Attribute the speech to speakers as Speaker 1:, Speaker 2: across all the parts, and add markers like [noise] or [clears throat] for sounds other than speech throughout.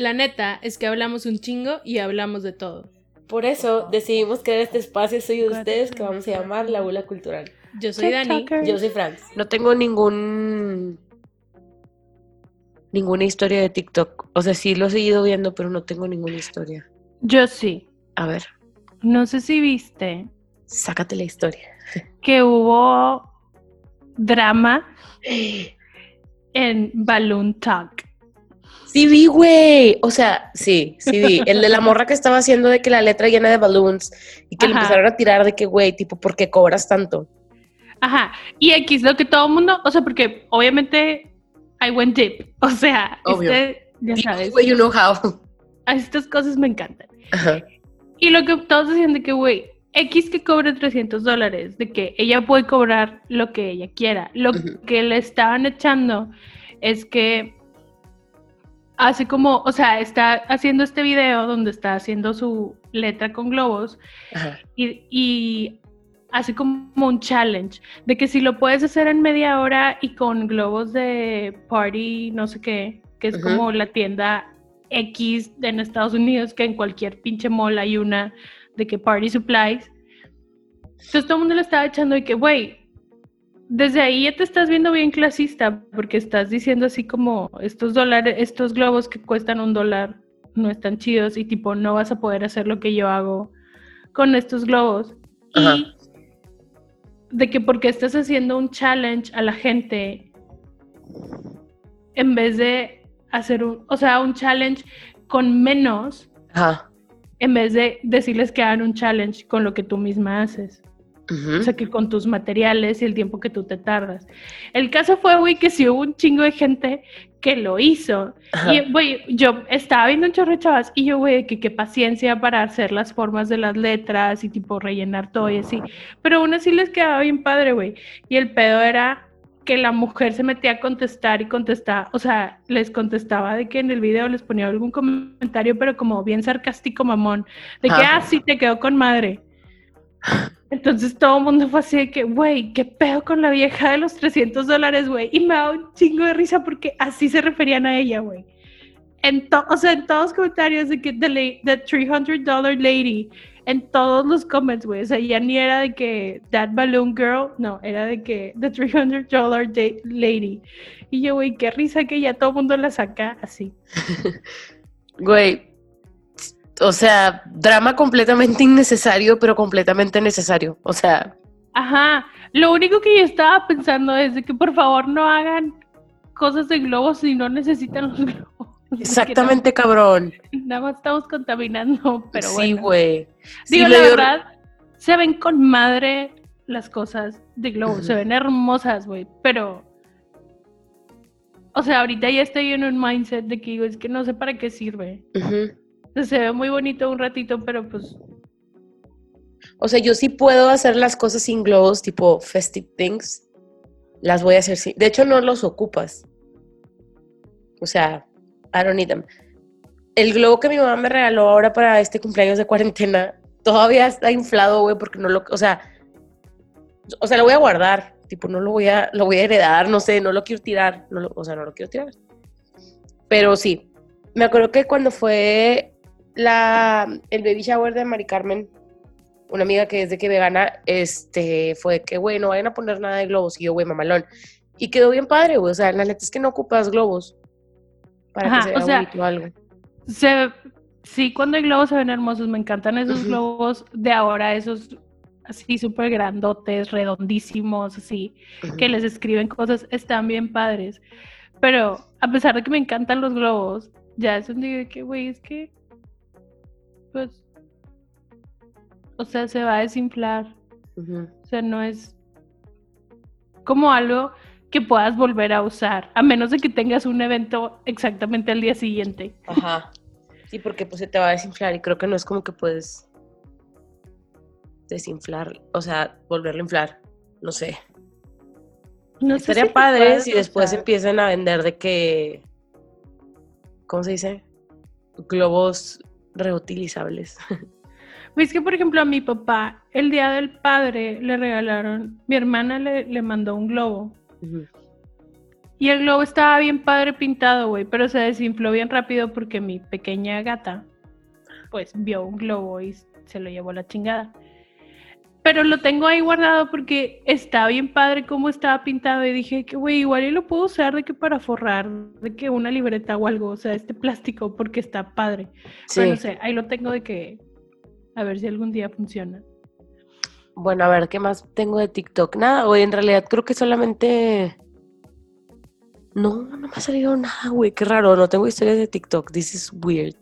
Speaker 1: La neta es que hablamos un chingo y hablamos de todo.
Speaker 2: Por eso decidimos crear este espacio soy de ustedes que vamos a llamar La Bula Cultural.
Speaker 1: Yo soy Dani.
Speaker 2: Yo soy Franz. No tengo ningún ninguna historia de TikTok. O sea, sí lo he seguido viendo, pero no tengo ninguna historia.
Speaker 1: Yo sí.
Speaker 2: A ver.
Speaker 1: No sé si viste.
Speaker 2: Sácate la historia. [laughs]
Speaker 1: Que hubo drama [gasps] en Balloon Talk.
Speaker 2: Sí vi, güey. O sea, sí, sí vi. El de la [laughs] morra que estaba haciendo de que la letra llena de balloons y que le empezaron a tirar de que, güey, tipo, ¿por qué cobras tanto?
Speaker 1: Ajá. Y aquí es lo que todo el mundo, o sea, porque obviamente I went deep. O sea, Este, ya sabes.
Speaker 2: Güey, you know how.
Speaker 1: Estas cosas me encantan. Ajá. Y lo que todos decían de que, güey, X que cobre 300 dólares, de que ella puede cobrar lo que ella quiera. Lo que le estaban echando es que hace como, o sea, está haciendo este video donde está haciendo su letra con globos y, y, hace como un challenge de que si lo puedes hacer en media hora y con globos de party, no sé qué, que es como la tienda X en Estados Unidos, que en cualquier pinche mall hay una de que party supplies. Entonces todo el mundo le estaba echando de que, güey, desde ahí ya te estás viendo bien clasista, porque estás diciendo así como estos dólares, estos globos que cuestan un dólar no están chidos y tipo no vas a poder hacer lo que yo hago con estos globos. Y de que porque estás haciendo un challenge a la gente en vez de hacer un, o sea, un challenge con menos, en vez de decirles que hagan un challenge con lo que tú misma haces. O sea, que con tus materiales y el tiempo que tú te tardas. El caso fue, güey, que si hubo un chingo de gente que lo hizo. Y, güey, yo estaba viendo un chorro de chavas y yo, güey, que qué paciencia para hacer las formas de las letras y tipo rellenar todo y así. Pero aún así les quedaba bien padre, güey. Y el pedo era que la mujer se metía a contestar y contestaba, o sea, les contestaba de que en el video les ponía algún comentario, pero como bien sarcástico, mamón, de que, ah, sí, te quedó con madre. Entonces todo el mundo fue así de que, güey, qué pedo con la vieja de los 300 dólares, güey. Y me da un chingo de risa porque así se referían a ella, güey. En o sea, en todos los comentarios de que the, the 300 dollar lady, en todos los comments, güey. O sea, ya ni era de que that balloon girl, no, era de que the 300 dollar lady. Y yo, güey, qué risa que ya todo el mundo la saca así. [laughs]
Speaker 2: Güey, o sea, drama completamente innecesario, pero completamente necesario. O sea.
Speaker 1: Ajá. Lo único que yo estaba pensando es de que por favor no hagan cosas de globos si no necesitan los [laughs] globos.
Speaker 2: Exactamente, cabrón.
Speaker 1: Nada más estamos contaminando, pero bueno.
Speaker 2: Sí, güey.
Speaker 1: Digo, la verdad, se ven con madre las cosas de globos, se ven hermosas, güey, pero... O sea, ahorita ya estoy en un mindset de que digo, es que no sé para qué sirve. Ajá. [laughs] Se ve muy bonito un ratito, pero pues...
Speaker 2: O sea, yo sí puedo hacer las cosas sin globos, tipo festive things. Las voy a hacer sin... De hecho, no los ocupas. O sea, I don't need them. El globo que mi mamá me regaló ahora para este cumpleaños de cuarentena todavía está inflado, güey, porque no lo... O sea, o sea, lo voy a guardar. Tipo, no lo voy a, lo voy a heredar, no sé, no lo quiero tirar. O sea, no lo quiero tirar. Pero sí, me acuerdo que cuando fue la, el baby shower de Mari Carmen, una amiga que es de que vegana, este, fue que, güey, no vayan a poner nada de globos. Y yo, güey, mamalón. Y quedó bien padre, güey. O sea, la neta es que no ocupas globos para que se vea o algo.
Speaker 1: sí, cuando hay globos se ven hermosos. Me encantan esos globos de ahora, esos así súper grandotes, redondísimos, así, que les escriben cosas. Están bien padres. Pero a pesar de que me encantan los globos, ya es un día de que, güey, es que pues, o sea, se va a desinflar. O sea, no es como algo que puedas volver a usar, a menos de que tengas un evento exactamente al día siguiente.
Speaker 2: Ajá. Sí, porque pues se te va a desinflar y creo que no es como que puedes desinflar, o sea, volverlo a inflar, no sé. No Estaría sé padre si después empiezan a vender de que, ¿cómo se dice? Globos reutilizables. [laughs]
Speaker 1: Es que, por ejemplo, a mi papá, el día del padre le regalaron, mi hermana le, mandó un globo. Y el globo estaba bien padre pintado, güey, pero se desinfló bien rápido porque mi pequeña gata, pues, vio un globo y se lo llevó la chingada. Pero lo tengo ahí guardado porque está bien padre cómo estaba pintado y dije que, güey, igual y lo puedo usar de que para forrar, de que una libreta o algo, o sea, este plástico porque está padre. Sí. Pero no sé, ahí lo tengo de que, a ver si algún día funciona.
Speaker 2: Bueno, a ver, ¿qué más tengo de TikTok? Nada, güey, en realidad creo que solamente... No, no me ha salido nada, güey, qué raro, no tengo historias de TikTok, this is weird.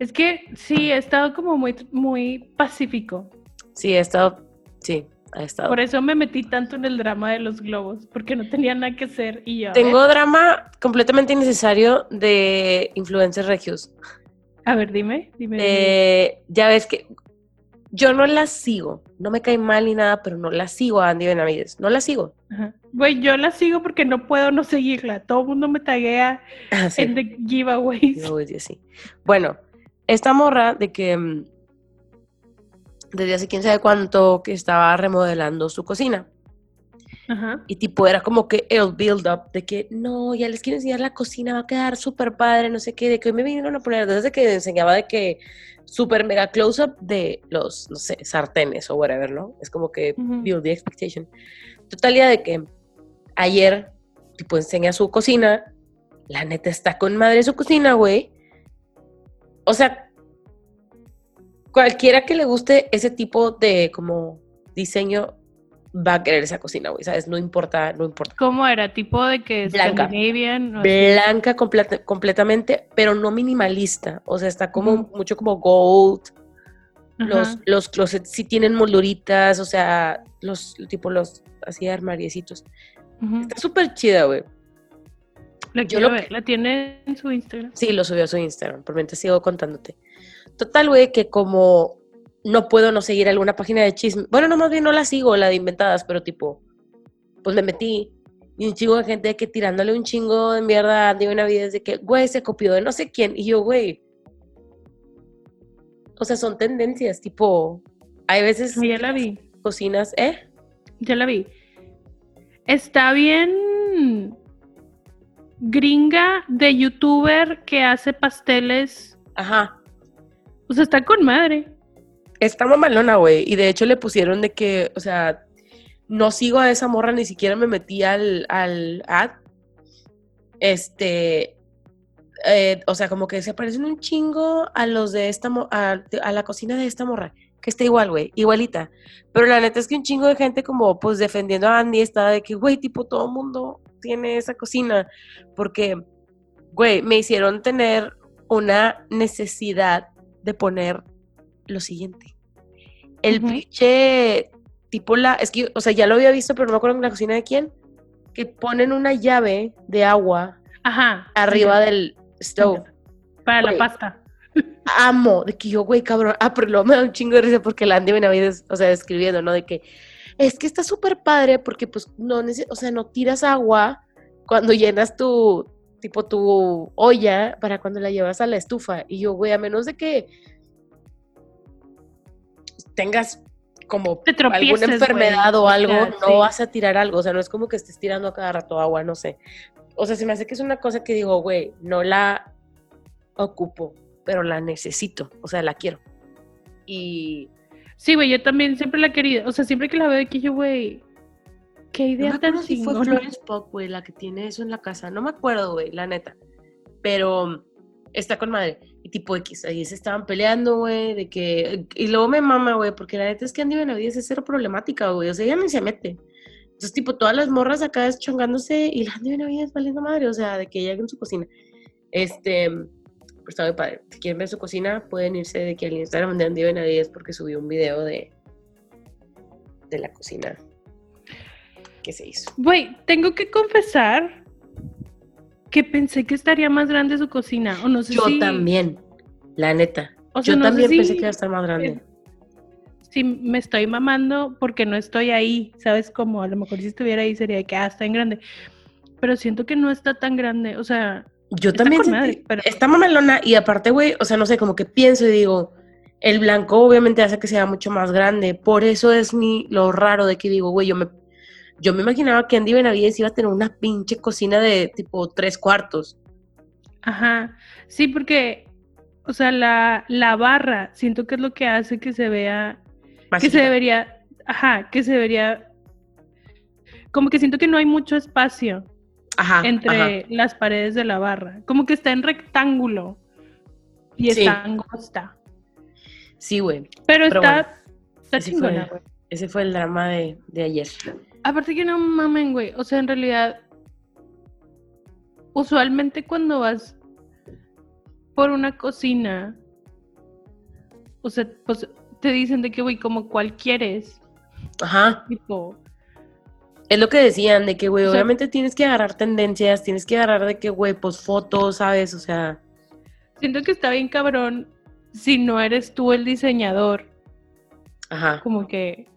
Speaker 1: Es que sí, he estado como muy, muy pacífico.
Speaker 2: Sí, he estado, sí, ha estado.
Speaker 1: Por eso me metí tanto en el drama de los globos, porque no tenía nada que hacer y yo.
Speaker 2: Tengo drama completamente innecesario de influencers regios.
Speaker 1: A ver, dime, dime.
Speaker 2: Eh, ya ves que yo no la sigo, no me cae mal ni nada, pero no la sigo a Andy Benavides, no la sigo.
Speaker 1: Güey, yo la sigo porque no puedo no seguirla. Todo el mundo me taguea ah, en the giveaways.
Speaker 2: giveaways sí. Bueno, esta morra de que mm, desde hace quién sabe cuánto que estaba remodelando su cocina. Y tipo era como que el build up de que no, ya les quiero enseñar la cocina, va a quedar súper padre, no sé qué, de que hoy me vinieron a poner, desde que enseñaba de que súper mega close up de los, no sé, sartenes o whatever, ¿no? Es como que build the expectation. Totalidad de que ayer, tipo, enseña su cocina, la neta está con madre su cocina, güey. O sea, cualquiera que le guste ese tipo de como diseño va a querer esa cocina, güey, ¿sabes? No importa, no importa.
Speaker 1: ¿Cómo era? ¿Tipo de que
Speaker 2: blanca, blanca completamente, pero no minimalista. O sea, está como mucho como gold. Los, los closets sí tienen molduritas, o sea, los tipo los así armariecitos. Está súper chida, güey.
Speaker 1: La quiero ver, ¿la tiene en su Instagram?
Speaker 2: Sí, lo subió a su Instagram, por mientras sigo contándote. Total, güey, que como no puedo no seguir alguna página de chisme. Bueno, no, más bien no la sigo, la de inventadas, pero tipo, pues me metí y un chingo de gente que tirándole un chingo de mierda de una vida de que, güey, se copió de no sé quién. Y yo, güey. O sea, son tendencias, tipo, hay veces.
Speaker 1: Ya la vi.
Speaker 2: Cocinas, ¿eh?
Speaker 1: Ya la vi. Está bien gringa de youtuber que hace pasteles.
Speaker 2: Ajá.
Speaker 1: O sea, está con madre.
Speaker 2: Está mamalona, güey. Y de hecho le pusieron de que, o sea, no sigo a esa morra, ni siquiera me metí al, al ad. Este, eh, o sea, como que se parecen un chingo a los de esta, a, a la cocina de esta morra, que está igual, güey, igualita. Pero la neta es que un chingo de gente como, pues, defendiendo a Andy estaba de que, güey, tipo, todo mundo tiene esa cocina, porque, güey, me hicieron tener una necesidad de poner lo siguiente. El pinche tipo la, es que, o sea, ya lo había visto, pero no me acuerdo en la cocina de quién, que ponen una llave de agua
Speaker 1: Ajá,
Speaker 2: arriba del stove.
Speaker 1: Para la pasta.
Speaker 2: Amo, de que yo, güey, cabrón, ah, pero luego me da un chingo de risa porque la Andy Benavides, o sea, escribiendo, ¿no? De que es que está súper padre porque pues no, o sea, no tiras agua cuando llenas tu, tipo tu olla para cuando la llevas a la estufa. Y yo, güey, a menos de que tengas como alguna enfermedad o algo, no vas a tirar algo. O sea, no es como que estés tirando a cada rato agua, no sé. O sea, se me hace que es una cosa que digo, güey, no la ocupo, pero la necesito. O sea, la quiero. Y.
Speaker 1: Sí, güey, yo también siempre la he querido. O sea, siempre que la veo que yo, güey, qué idea tan si
Speaker 2: fue Florence Pop, güey, la que tiene eso en la casa. No me acuerdo, güey, la neta. Pero está con madre. Y tipo X, ahí se estaban peleando, güey, de que... Y luego me mama, güey, porque la neta es que Andy Benavides es cero problemática, güey. O sea, ella ni se mete. Entonces, tipo, todas las morras acá deschongándose y la Andy Benavides valiendo madre, o sea, de que ella en su cocina. Este, pues está muy padre. Si quieren ver su cocina, pueden irse de que al Instagram de Andy Benavides porque subió un video de, de la cocina que se hizo.
Speaker 1: Güey, tengo que confesar que pensé que estaría más grande su cocina. O no sé
Speaker 2: Yo también, la neta. Yo también pensé que iba a estar más grande.
Speaker 1: Sí, me estoy mamando porque no estoy ahí, ¿sabes? Como a lo mejor si estuviera ahí sería que, ah, está en grande. Pero siento que no está tan grande, o sea...
Speaker 2: Yo también pero... está mamalona y aparte, güey, o sea, no sé, como que pienso y digo, el blanco obviamente hace que sea mucho más grande. Por eso es mi, lo raro de que digo, güey, yo me Yo me imaginaba que Andy Benavides iba a tener una pinche cocina de tipo tres cuartos.
Speaker 1: Ajá. Sí, porque, o sea, la, la barra, siento que es lo que hace que se vea, que se debería, ajá, que se debería, como que siento que no hay mucho espacio entre las paredes de la barra, como que está en rectángulo y está angosta.
Speaker 2: Sí, güey.
Speaker 1: Pero, está, está chingona,
Speaker 2: güey. Ese fue el drama de, de ayer.
Speaker 1: Aparte que no mamen, güey. O sea, en realidad, usualmente cuando vas por una cocina, o sea, pues te dicen de que, güey, como cuál quieres.
Speaker 2: Ajá. Tipo. Es lo que decían, de que, güey, obviamente tienes que agarrar tendencias, tienes que agarrar de que, güey, pues fotos, ¿sabes? O sea.
Speaker 1: Siento que está bien cabrón si no eres tú el diseñador.
Speaker 2: Ajá.
Speaker 1: Como que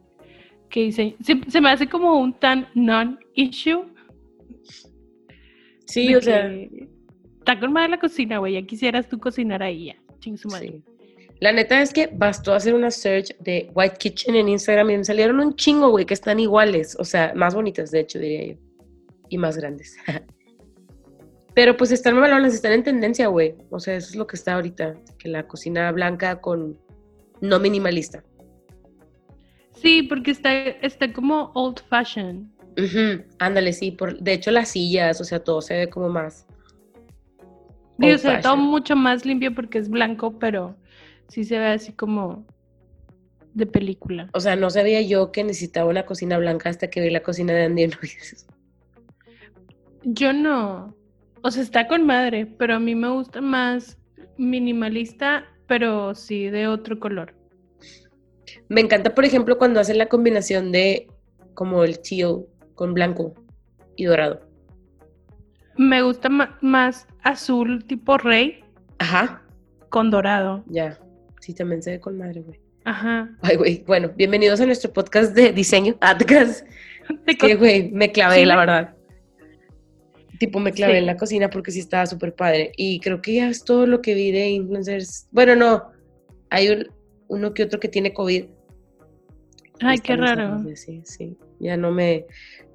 Speaker 1: que se, me hace como un tan non-issue.
Speaker 2: Sí, o sea.
Speaker 1: Está con madre la cocina, güey. Ya quisieras tú cocinar ahí, ya. Ching su madre.
Speaker 2: La neta es que bastó hacer una search de White Kitchen en Instagram y me salieron un chingo, güey, que están iguales. O sea, más bonitas, de hecho, diría yo. Y más grandes. [laughs] Pero pues están balones, están en tendencia, güey. O sea, eso es lo que está ahorita. Que la cocina blanca con no minimalista.
Speaker 1: Sí, porque está, está como old fashion.
Speaker 2: Ándale, sí. Por, de hecho, las sillas, o sea, todo se ve como más.
Speaker 1: Sí, o sea, todo mucho más limpio porque es blanco, pero sí se ve así como de película.
Speaker 2: O sea, no sabía yo que necesitaba una cocina blanca hasta que vi la cocina de Andy
Speaker 1: Yo no. O sea, está con madre, pero a mí me gusta más minimalista, pero sí de otro color.
Speaker 2: Me encanta, por ejemplo, cuando hacen la combinación de como el teal con blanco y dorado.
Speaker 1: Me gusta más azul tipo rey.
Speaker 2: Ajá.
Speaker 1: Con dorado.
Speaker 2: Ya. Sí, también se ve con madre, güey.
Speaker 1: Ajá.
Speaker 2: Ay, güey. Bueno, bienvenidos a nuestro podcast de diseño. Atcas. que, güey, me clavé, la verdad. Tipo, me clavé en la cocina porque sí estaba súper padre. Y creo que ya es todo lo que vi de influencers. Bueno, no. Hay un, uno que otro que tiene COVID.
Speaker 1: Ay, qué raro.
Speaker 2: Sí, sí, ya no me,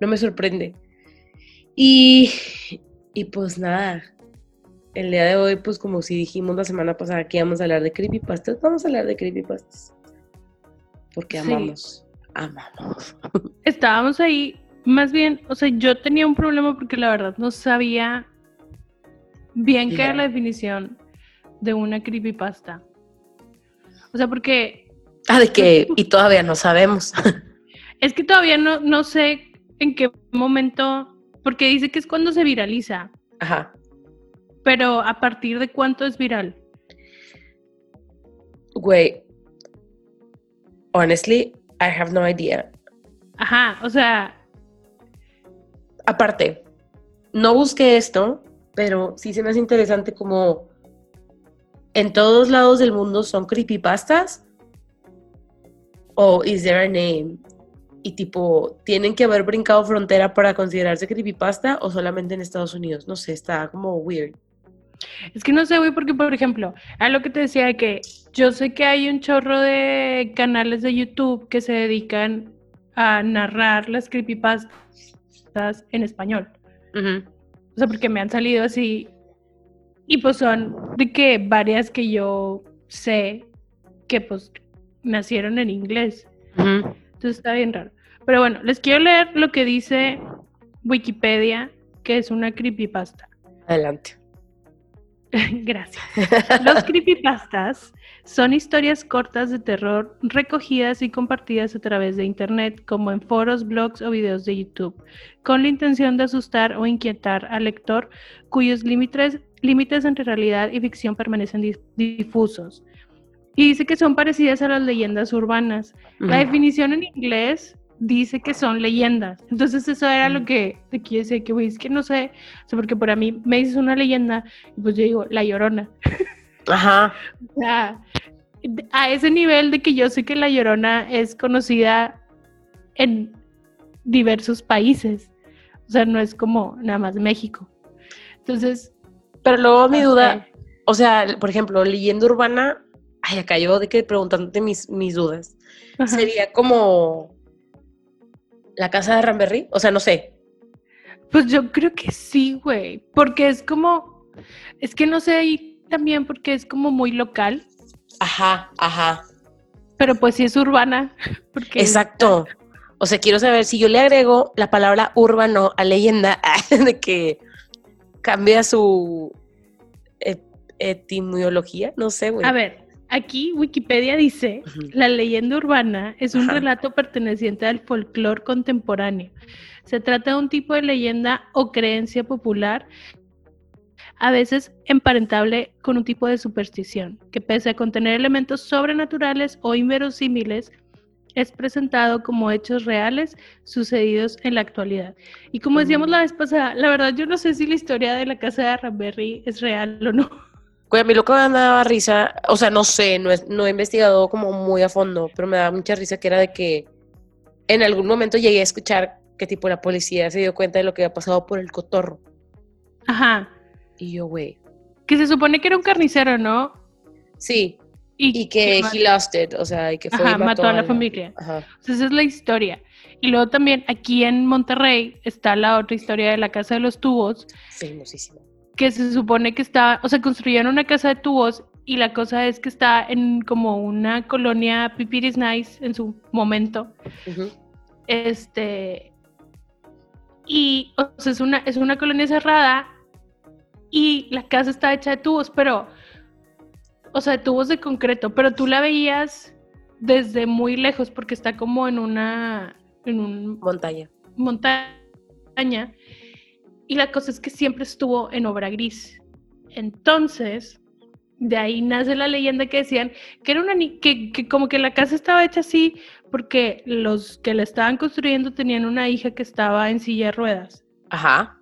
Speaker 2: no me sorprende. Y, y pues nada, el día de hoy, pues como si dijimos la semana pasada que íbamos a hablar de creepypastas, vamos a hablar de creepypastas. Porque amamos, amamos. [laughs]
Speaker 1: Estábamos ahí, más bien, o sea, yo tenía un problema porque la verdad no sabía bien qué era la definición de una creepypasta. O sea, porque...
Speaker 2: Ah, de que, y todavía no sabemos. [laughs]
Speaker 1: Es que todavía no, no sé en qué momento, porque dice que es cuando se viraliza.
Speaker 2: Ajá.
Speaker 1: Pero a partir de cuánto es viral.
Speaker 2: Güey, honestly, I have no idea.
Speaker 1: Ajá, o sea.
Speaker 2: Aparte, no busqué esto, pero sí se me hace interesante como en todos lados del mundo son creepypastas? ¿O is there a name? Y tipo, ¿tienen que haber brincado frontera para considerarse creepypasta o solamente en Estados Unidos? No sé, está como weird.
Speaker 1: Es que no sé, güey, porque por ejemplo, a lo que te decía de que yo sé que hay un chorro de canales de YouTube que se dedican a narrar las creepypastas en español. O sea, porque me han salido así y pues son de que varias que yo sé que pues nacieron en inglés. Entonces está bien raro. Pero bueno, les quiero leer lo que dice Wikipedia, que es una creepypasta.
Speaker 2: Adelante. [laughs]
Speaker 1: Gracias. Los creepypastas son historias cortas de terror recogidas y compartidas a través de Internet, como en foros, blogs o videos de YouTube, con la intención de asustar o inquietar al lector cuyos límites, límites entre realidad y ficción permanecen difusos. Y dice que son parecidas a las leyendas urbanas. La definición en inglés dice que son leyendas. Entonces eso era lo que te quiero decir, que es que no sé, porque por a mí me dices una leyenda y pues yo digo, la llorona.
Speaker 2: Ajá. [laughs]
Speaker 1: o sea, a ese nivel de que yo sé que la llorona es conocida en diversos países. O sea, no es como nada más México. Entonces,
Speaker 2: pero luego mi duda, o sea, por ejemplo, leyenda urbana, ay, acá yo de que preguntándote mis, mis dudas, sería como ¿La casa de Ramberry? O sea, no sé.
Speaker 1: Pues yo creo que sí, güey. Porque es como. Es que no sé ahí también porque es como muy local.
Speaker 2: Ajá, ajá.
Speaker 1: Pero pues sí es urbana. [laughs] Porque
Speaker 2: Exacto. O sea, quiero saber si yo le agrego la palabra urbano a leyenda [laughs] de que cambia su etimología, no sé, güey.
Speaker 1: A ver, aquí Wikipedia dice, la leyenda urbana es un relato perteneciente al folclore contemporáneo. Se trata de un tipo de leyenda o creencia popular, a veces emparentable con un tipo de superstición, que pese a contener elementos sobrenaturales o inverosímiles, es presentado como hechos reales sucedidos en la actualidad. Y como decíamos la vez pasada, la verdad yo no sé si la historia de la casa de Ramberry es real o no.
Speaker 2: A mí lo que me daba risa, o sea, no sé, no, no he investigado como muy a fondo, pero me daba mucha risa que era de que en algún momento llegué a escuchar que tipo la policía se dio cuenta de lo que había pasado por el cotorro.
Speaker 1: Ajá.
Speaker 2: Y yo, güey.
Speaker 1: Que se supone que era un carnicero, ¿no?
Speaker 2: Sí. Y, que, he lost it, o sea, y que fue
Speaker 1: Ajá, mató, a la, familia. Ajá. esa es la historia. Y luego también aquí en Monterrey está la otra historia de la Casa de los Tubos.
Speaker 2: Famosísima
Speaker 1: que se supone que está, o sea, construyeron una casa de tubos y la cosa es que está en como una colonia Pipiris Nice en su momento. Este. Y, o sea, es una, es una colonia cerrada y la casa está hecha de tubos, pero, o sea, de tubos de concreto, pero tú la veías desde muy lejos porque está como en una, en un
Speaker 2: montaña.
Speaker 1: Montaña y la cosa es que siempre estuvo en obra gris. Entonces, de ahí nace la leyenda que decían que era una que, que como que la casa estaba hecha así porque los que la estaban construyendo tenían una hija que estaba en silla de ruedas.
Speaker 2: Ajá.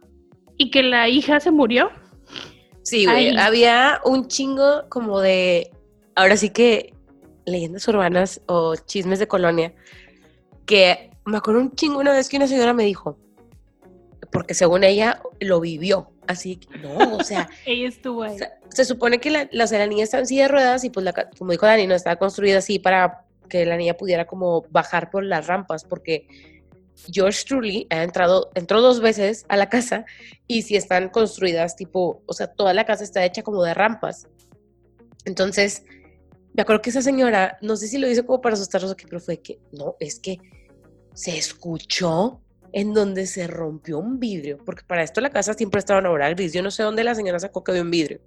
Speaker 1: Y que la hija se murió.
Speaker 2: Sí, güey. Había un chingo como de. Ahora sí que leyendas urbanas o chismes de colonia. Que me acuerdo un chingo una vez que una señora me dijo: porque según ella lo vivió. Así que no, o sea. [laughs]
Speaker 1: ella estuvo ahí.
Speaker 2: se supone que la, la, niña está en silla de ruedas y pues la, como dijo Dani, no estaba construida así para que la niña pudiera como bajar por las rampas, porque George Truly ha entrado, entró dos veces a la casa y si están construidas tipo, o sea, toda la casa está hecha como de rampas. Entonces, me acuerdo que esa señora, no sé si lo hizo como para asustarnos aquí, pero fue que, no, es que se escuchó en donde se rompió un vidrio, porque para esto la casa siempre estaba en obra gris. Yo no sé dónde la señora sacó que había un vidrio.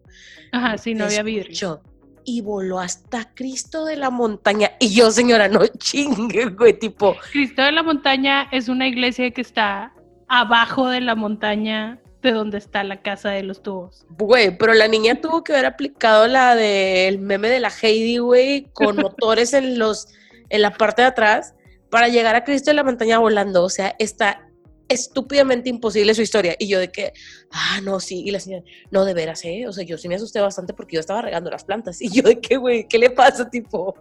Speaker 1: Ajá, sí, no había vidrio.
Speaker 2: Y voló hasta Cristo de la Montaña. Y yo, señora, no chingue, güey, tipo.
Speaker 1: Cristo de la Montaña es una iglesia que está abajo de la montaña de donde está la casa de los tubos.
Speaker 2: Güey, pero la niña tuvo que haber aplicado la del meme de la Heidi, güey, con [laughs] motores en los en la parte de atrás para llegar a Cristo de la montaña volando. O sea, está estúpidamente imposible su historia. Y yo de que, ah, no, sí. Y la señora, no, de veras, ¿eh? O sea, yo sí me asusté bastante porque yo estaba regando las plantas. Y yo de que, güey, ¿qué le pasa, tipo?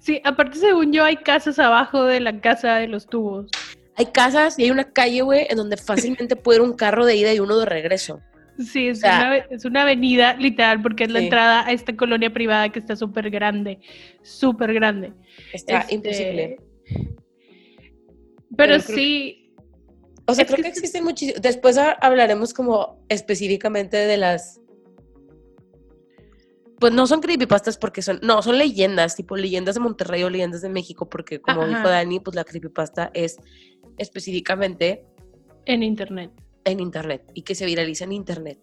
Speaker 1: Sí, aparte, según yo, hay casas abajo de la casa de los tubos.
Speaker 2: Hay casas y hay una calle, güey, en donde fácilmente puede ir un carro de ida y uno de regreso.
Speaker 1: Sí, es, una, es una avenida literal porque es la entrada a esta colonia privada que está súper grande, súper grande.
Speaker 2: Está este, imposible.
Speaker 1: Pero, sí.
Speaker 2: O sea, creo que, existen muchísimos. Después hablaremos como específicamente de las. Pues no son creepypastas porque son. No, son leyendas, tipo leyendas de Monterrey o leyendas de México, porque como dijo Dani, pues la creepypasta es específicamente.
Speaker 1: En internet.
Speaker 2: En internet. Y que se viraliza en internet.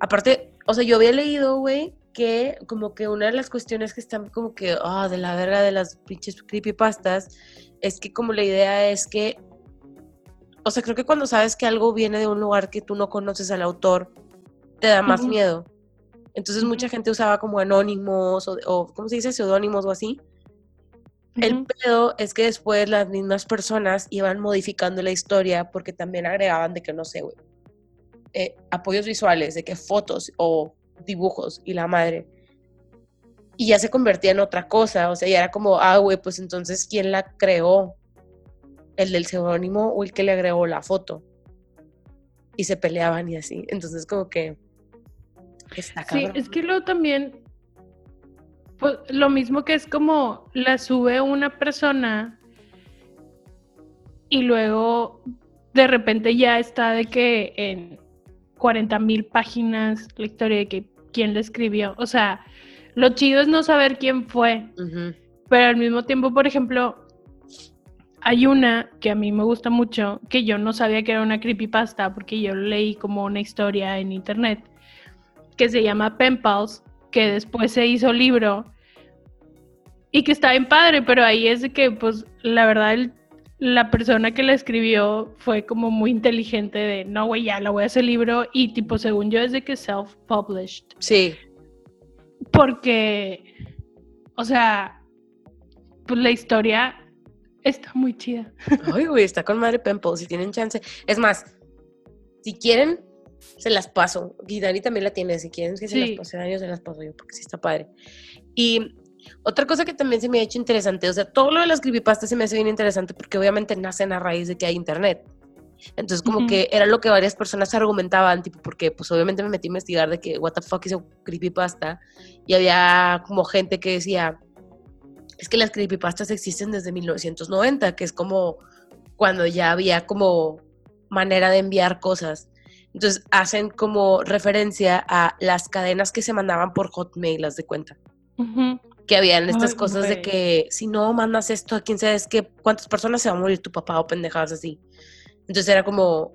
Speaker 2: Aparte, o sea, yo había leído, güey, que como que una de las cuestiones que están como que, ah, de la verga de las pinches creepypastas es que como la idea es que, o sea, creo que cuando sabes que algo viene de un lugar que tú no conoces al autor, te da más miedo. Entonces mucha gente usaba como anónimos o, ¿cómo se dice? Seudónimos o así. El pedo es que después las mismas personas iban modificando la historia porque también agregaban de que, no sé, güey, eh, apoyos visuales, de que fotos o dibujos y la madre y ya se convertía en otra cosa, o sea, ya era como, ah, güey, pues entonces, ¿quién la creó? ¿El del seudónimo o el que le agregó la foto? Y se peleaban y así, entonces como que...
Speaker 1: Está sí, es que luego también, pues lo mismo que es como la sube una persona y luego de repente ya está de que en 40 mil páginas la historia de que quién la escribió. O sea, lo chido es no saber quién fue. Pero al mismo tiempo, por ejemplo, hay una que a mí me gusta mucho, que yo no sabía que era una creepypasta porque yo leí como una historia en internet, que se llama Pen Pals, que después se hizo libro y que está bien padre, pero ahí es de que, pues, la verdad, la persona que la escribió fue como muy inteligente de, no, güey, ya la voy a hacer libro y tipo, según yo, es de que self-published.
Speaker 2: Sí.
Speaker 1: Porque, o sea, pues la historia está muy chida. [laughs]
Speaker 2: Ay, güey, está con madre Pempo, si tienen chance. Es más, si quieren, se las paso. Y Dani también la tiene, si quieren que se las pase, Dani se las paso yo, porque sí está padre. Y otra cosa que también se me ha hecho interesante, o sea, todo lo de las creepypastas se me hace bien interesante porque obviamente nacen a raíz de que hay internet. Entonces, como que era lo que varias personas argumentaban, tipo, porque pues obviamente me metí a investigar de que, what the fuck is a creepypasta, y había como gente que decía, es que las creepypastas existen desde 1990, que es como cuando ya había como manera de enviar cosas. Entonces, hacen como referencia a las cadenas que se mandaban por Hotmail, las de cuenta. Que habían estas cosas de que si no mandas esto a quién sabes que cuántas personas se va a morir tu papá o pendejadas así. Entonces era como,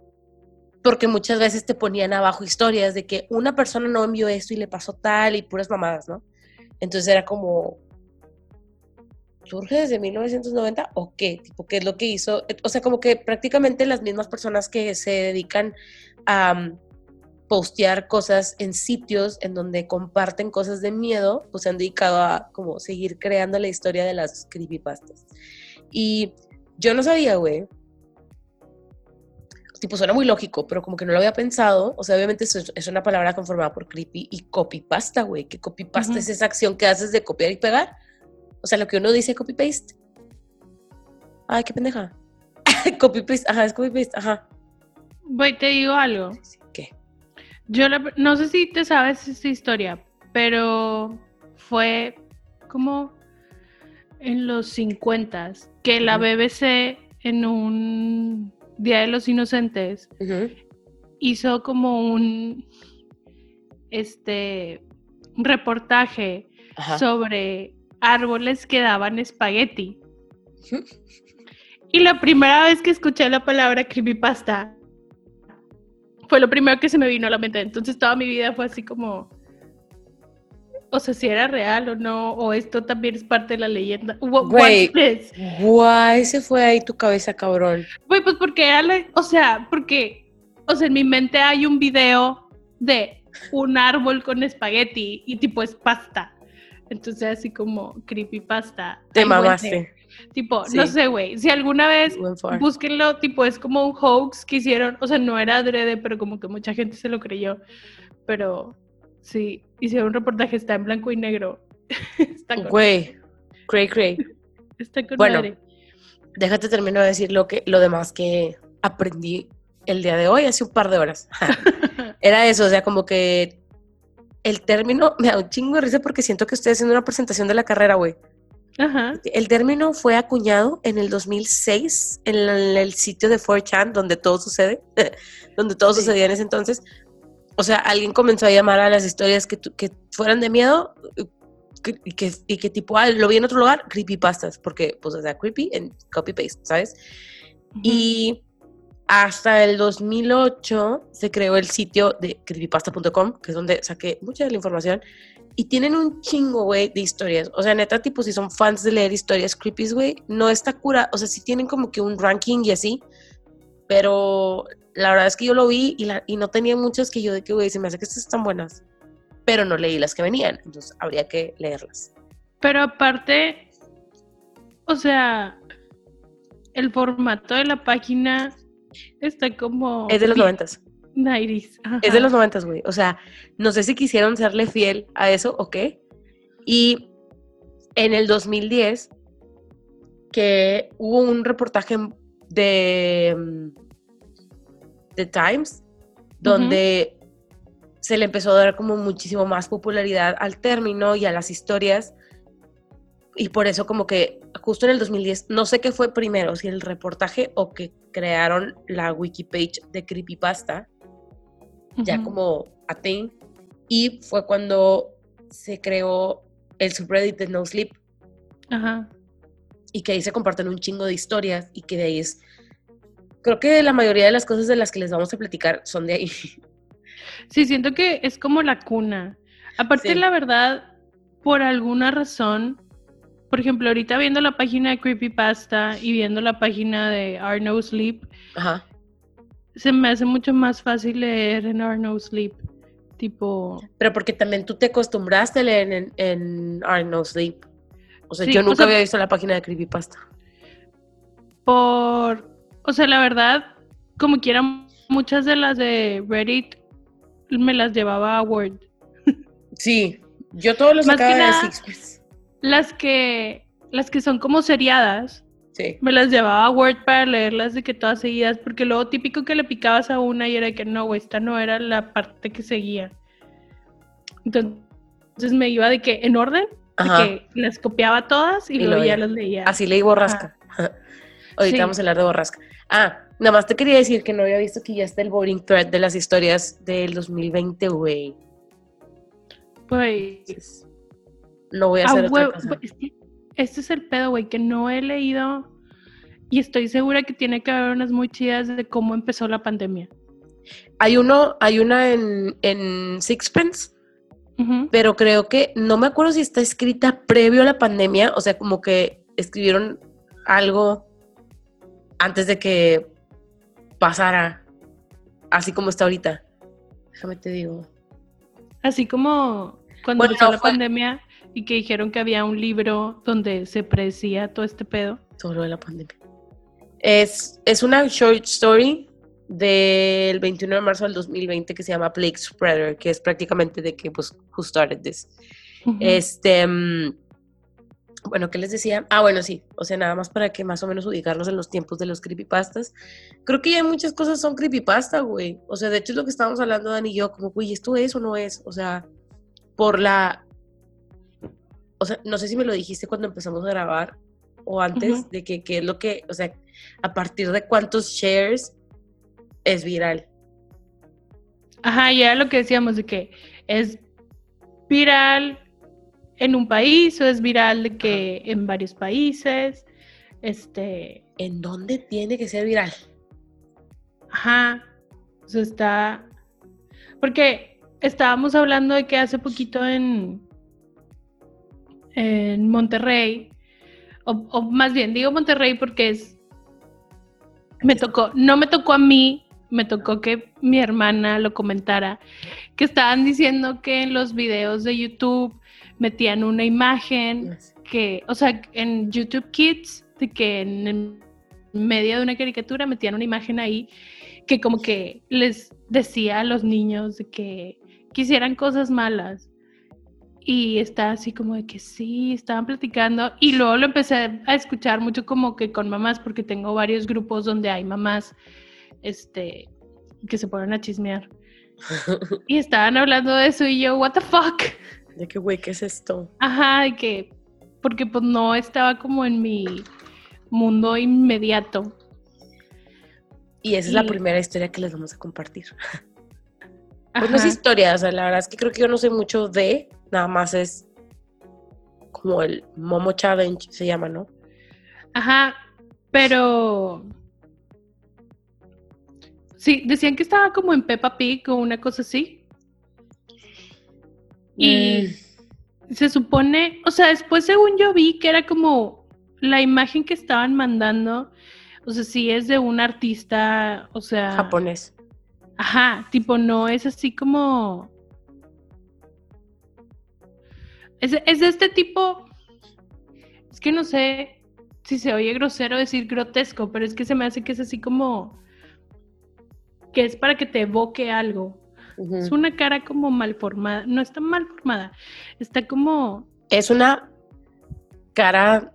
Speaker 2: porque muchas veces te ponían abajo historias de que una persona no envió esto y le pasó tal y puras mamadas, ¿no? Entonces era como, ¿surge desde 1990 o qué? ¿qué es lo que hizo? O sea, como que prácticamente las mismas personas que se dedican a um, postear cosas en sitios en donde comparten cosas de miedo, pues se han dedicado a como seguir creando la historia de las creepypastas. Y yo no sabía, güey, tipo, suena muy lógico, pero como que no lo había pensado. O sea, obviamente es, una palabra conformada por creepy y copypasta, güey. Que copypasta es esa acción que haces de copiar y pegar. O sea, lo que uno dice copy-paste. Ay, qué pendeja. [laughs] copy-paste, ajá, es copy-paste, ajá.
Speaker 1: Voy, te digo algo.
Speaker 2: ¿Qué?
Speaker 1: Yo no sé si te sabes esta historia, pero fue como en los 50 que la BBC en un Día de los Inocentes, hizo como un este reportaje sobre árboles que daban espagueti. [laughs] y la primera vez que escuché la palabra creepypasta fue lo primero que se me vino a la mente. Entonces toda mi vida fue así como, o sea, si era real o no, o esto también es parte de la leyenda.
Speaker 2: Güey, guay, se fue ahí tu cabeza, cabrón.
Speaker 1: Güey, pues porque era, o sea, porque, o sea, en mi mente hay un video de un árbol con espagueti y tipo es pasta. Entonces así como creepypasta.
Speaker 2: Te mamaste.
Speaker 1: Tipo, no sé, güey, si alguna vez búsquenlo, tipo, es como un hoax que hicieron, o sea, no era adrede, pero como que mucha gente se lo creyó, pero Sí, hicieron un reportaje, está en blanco y negro. [laughs]
Speaker 2: está Güey, cray cray.
Speaker 1: Está con
Speaker 2: bueno, déjate termino de decir lo, que, lo demás que aprendí el día de hoy, hace un par de horas. [laughs] Era eso, o sea, como que el término, me da un chingo de risa porque siento que estoy haciendo una presentación de la carrera, güey. Ajá. El término fue acuñado en el 2006 en el, sitio de 4chan, donde todo sucede, [laughs] donde todo sucedía en ese entonces, o sea, alguien comenzó a llamar a las historias que, que fueran de miedo y que, y que tipo, ah, lo vi en otro lugar, creepypastas, porque, pues, o sea, creepy en copy-paste, ¿sabes? Y hasta el 2008 se creó el sitio de creepypasta.com, que es donde saqué mucha de la información, y tienen un chingo, güey, de historias. O sea, neta, tipo, si son fans de leer historias creepy, güey, no está cura. O sea, sí tienen como que un ranking y así, pero la verdad es que yo lo vi y, la, y no tenía muchas que yo de que, güey, se me hace que estas están buenas, pero no leí las que venían, entonces habría que leerlas.
Speaker 1: Pero aparte, o sea, el formato de la página está como...
Speaker 2: Es de los noventas.
Speaker 1: Nairis.
Speaker 2: Es de los noventas, güey. O sea, no sé si quisieron serle fiel a eso o qué. Y en el 2010, que hubo un reportaje de mm, The Times, donde se le empezó a dar como muchísimo más popularidad al término y a las historias. Y por eso como que justo en el 2010, no sé qué fue primero, si el reportaje o que crearon la wiki page de Creepypasta, ya como a thing, y fue cuando se creó el subreddit de No Sleep.
Speaker 1: Ajá.
Speaker 2: Y que ahí se comparten un chingo de historias y que de ahí es... Creo que la mayoría de las cosas de las que les vamos a platicar son de ahí.
Speaker 1: Sí, siento que es como la cuna. Aparte, la verdad, por alguna razón, por ejemplo, ahorita viendo la página de Creepypasta y viendo la página de Our No Sleep, se me hace mucho más fácil leer en Our No Sleep. Tipo.
Speaker 2: Pero porque también tú te acostumbraste a leer en, en Our No Sleep. O sea, yo nunca había visto la página de Creepypasta.
Speaker 1: Por. O sea, la verdad, como quieran, muchas de las de Reddit me las llevaba a Word.
Speaker 2: Sí, yo todos los sacaba de
Speaker 1: Sixpence. Las que, las que son como seriadas, sí. me las llevaba a Word para leerlas de que todas seguidas, porque luego típico que le picabas a una y era que no, esta no era la parte que seguía. Entonces me iba de que en orden, de que las copiaba todas y, luego ya las leía.
Speaker 2: Así leí borrasca. Ahorita vamos a hablar de borrasca. Ah, nada más te quería decir que no había visto que ya está el boring thread de las historias del 2020, güey.
Speaker 1: Pues.
Speaker 2: No voy a hacer otra cosa. Pues,
Speaker 1: este es el pedo, güey, que no he leído y estoy segura que tiene que haber unas muy chidas de cómo empezó la pandemia.
Speaker 2: Hay uno, hay una en, en Sixpence, pero creo que no me acuerdo si está escrita previo a la pandemia, o sea, como que escribieron algo antes de que pasara, así como está ahorita. Déjame te digo.
Speaker 1: Así como cuando empezó la pandemia y que dijeron que había un libro donde se predecía todo este pedo.
Speaker 2: Todo lo de la pandemia. Es, es una short story del 21 de marzo del 2020 que se llama Plague Spreader, que es prácticamente de que, pues, who started this. Este, mm, bueno, ¿qué les decía? Ah, bueno, sí, o sea, nada más para que más o menos ubicarnos en los tiempos de los creepypastas. Creo que ya muchas cosas son creepypasta, güey. O sea, de hecho es lo que estábamos hablando Dani y yo, como, güey, ¿esto es o no es? O sea, por la... O sea, no sé si me lo dijiste cuando empezamos a grabar o antes, de que, qué es lo que, o sea, a partir de cuántos shares es viral.
Speaker 1: Ajá, ya lo que decíamos de que es viral en un país o es viral de que en varios países. Este.
Speaker 2: ¿En dónde tiene que ser viral?
Speaker 1: Ajá. O sea, está. Porque estábamos hablando de que hace poquito en. En Monterrey. O, o más bien, digo Monterrey porque es. Me tocó. No me tocó a mí me tocó que mi hermana lo comentara, que estaban diciendo que en los videos de YouTube metían una imagen que, o sea, en YouTube Kids, de que en, medio de una caricatura metían una imagen ahí que como que les decía a los niños de que quisieran cosas malas. Y está así como de que sí, estaban platicando. Y luego lo empecé a escuchar mucho como que con mamás, porque tengo varios grupos donde hay mamás este, que se ponen a chismear. [laughs] y estaban hablando de eso y yo, what the fuck.
Speaker 2: De qué güey, ¿qué es esto?
Speaker 1: Ajá, de que, porque pues no estaba como en mi mundo inmediato.
Speaker 2: Y esa es la primera historia que les vamos a compartir. [laughs] Pues no es historia, o sea, la verdad es que creo que yo no sé mucho de, nada más es como el Momo Challenge, se llama, ¿no?
Speaker 1: Ajá, pero... Sí, decían que estaba como en Peppa Pig o una cosa así. Y mm. se supone, o sea, después según yo vi que era como la imagen que estaban mandando, o sea, sí es de un artista, o sea...
Speaker 2: Japonés.
Speaker 1: Ajá, tipo, no es así como... Es, es de este tipo... Es que no sé si se oye grosero decir grotesco, pero es que se me hace que es así como... que es para que te evoque algo. Es una cara como mal formada. No está mal formada. Está como.
Speaker 2: Es una cara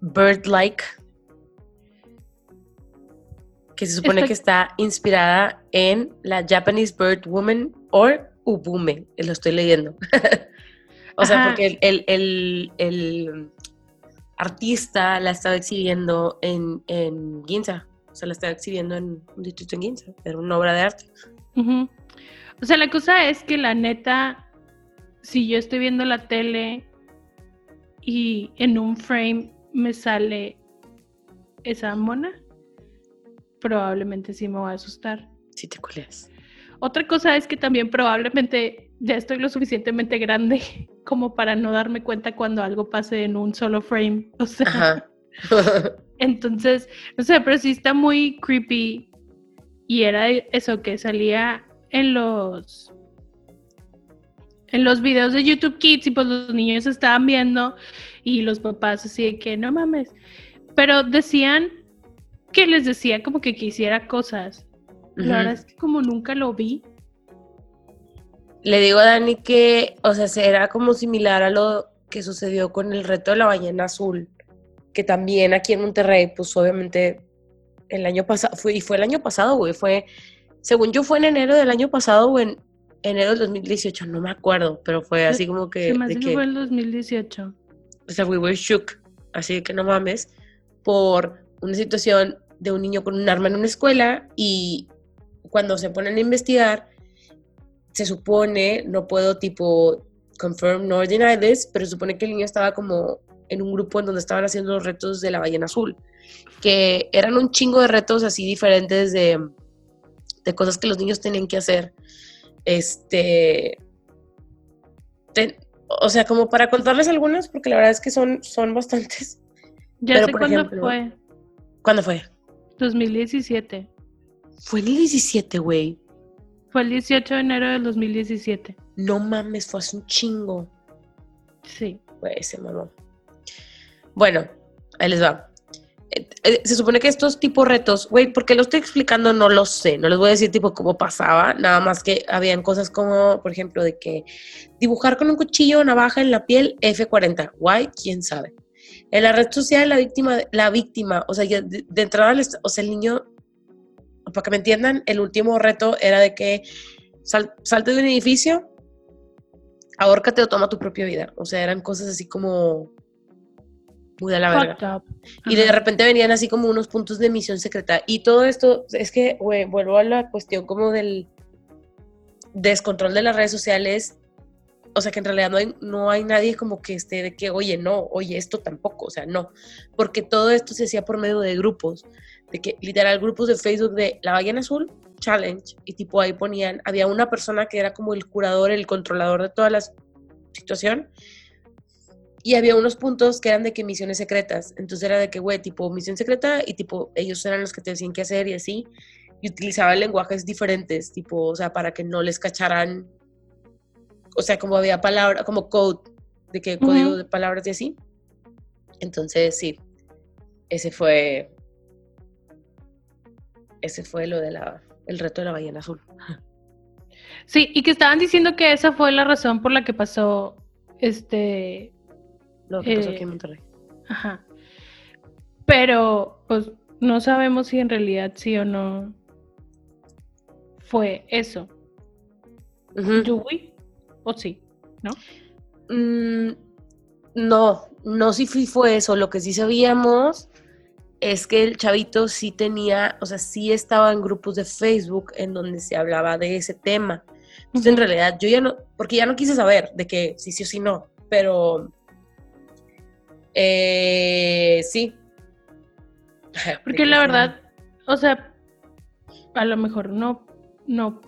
Speaker 2: bird-like. Que se supone que está inspirada en la Japanese Bird Woman o Ubume. Lo estoy leyendo. [laughs] o sea, porque el, el, artista la estaba exhibiendo en, en Ginza. O sea, la estaba exhibiendo en un distrito en Ginza. Era una obra de arte.
Speaker 1: O sea, la cosa es que la neta, si yo estoy viendo la tele y en un frame me sale esa mona, probablemente sí me va a asustar.
Speaker 2: Sí te culeas.
Speaker 1: Otra cosa es que también probablemente ya estoy lo suficientemente grande [laughs] como para no darme cuenta cuando algo pase en un solo frame. [laughs] O sea, [laughs] entonces, no sé, pero sí está muy creepy. Y era eso que salía en los en los videos de YouTube Kids y pues los niños estaban viendo y los papás así de que no mames. Pero decían que les decía como que quisiera cosas. La verdad es que como nunca lo vi.
Speaker 2: Le digo a Dani que, o sea, será como similar a lo que sucedió con el reto de la ballena azul, que también aquí en Monterrey, pues obviamente el año pasado, fue, y fue el año pasado, güey, fue, según yo fue en enero del año pasado o en enero del 2018, no me acuerdo, pero fue así como que...
Speaker 1: Se me hace que fue el 2018.
Speaker 2: O sea, we were shook, así que no mames, por una situación de un niño con un arma en una escuela y cuando se ponen a investigar, se supone, no puedo tipo confirm nor deny this, pero se supone que el niño estaba como en un grupo en donde estaban haciendo los retos de la ballena azul, que eran un chingo de retos así diferentes de, de cosas que los niños tenían que hacer. Este, o sea, como para contarles algunas, porque la verdad es que son, son bastantes.
Speaker 1: Ya sé cuándo fue.
Speaker 2: ¿Cuándo fue?
Speaker 1: 2017.
Speaker 2: Fue el 17, güey.
Speaker 1: Fue el 18 de enero del 2017.
Speaker 2: No mames, fue hace un chingo.
Speaker 1: Sí.
Speaker 2: Güey, se mamó. Bueno, ahí les va. Eh, eh, se supone que estos tipos retos, güey, porque lo estoy explicando no lo sé, no les voy a decir tipo cómo pasaba, nada más que habían cosas como, por ejemplo, de que dibujar con un cuchillo o navaja en la piel F40, guay, quién sabe. En la red social la víctima, la víctima, o sea, de, entrada, o sea, el niño para que me entiendan, el último reto era de que salte de un edificio, ahórcate o toma tu propia vida. O sea, eran cosas así como muy de la verga. Y de repente venían así como unos puntos de misión secreta. Y todo esto, es que, güey, vuelvo a la cuestión como del descontrol de las redes sociales. O sea, que en realidad no hay, no hay nadie como que esté de que, oye, no, oye, esto tampoco. O sea, no. Porque todo esto se hacía por medio de grupos de que literal grupos de Facebook de la ballena azul challenge y tipo ahí ponían, había una persona que era como el curador, el controlador de toda la situación y había unos puntos que eran de que misiones secretas, entonces era de que, güey, tipo misión secreta y tipo ellos eran los que te decían qué hacer y así, y utilizaban lenguajes diferentes, tipo, o sea, para que no les cacharan, o sea, como había palabra, como code, de que código de palabras y así. Entonces, sí, ese fue ese fue lo de la, el reto de la ballena azul.
Speaker 1: Sí, y que estaban diciendo que esa fue la razón por la que pasó este...
Speaker 2: Lo que pasó aquí en eh, Monterrey.
Speaker 1: Ajá. Pero, pues, no sabemos si en realidad sí o no fue eso. Uh ¿O sí? ¿No?
Speaker 2: Mm, no, no sí fue eso. Lo que sí sabíamos es que el chavito sí tenía, o sea, sí estaba en grupos de Facebook en donde se hablaba de ese tema. Entonces, en realidad, yo ya no, porque ya no quise saber de que sí, sí o sí no, pero eh, sí. [laughs]
Speaker 1: Porque la verdad, o sea, a lo mejor no, no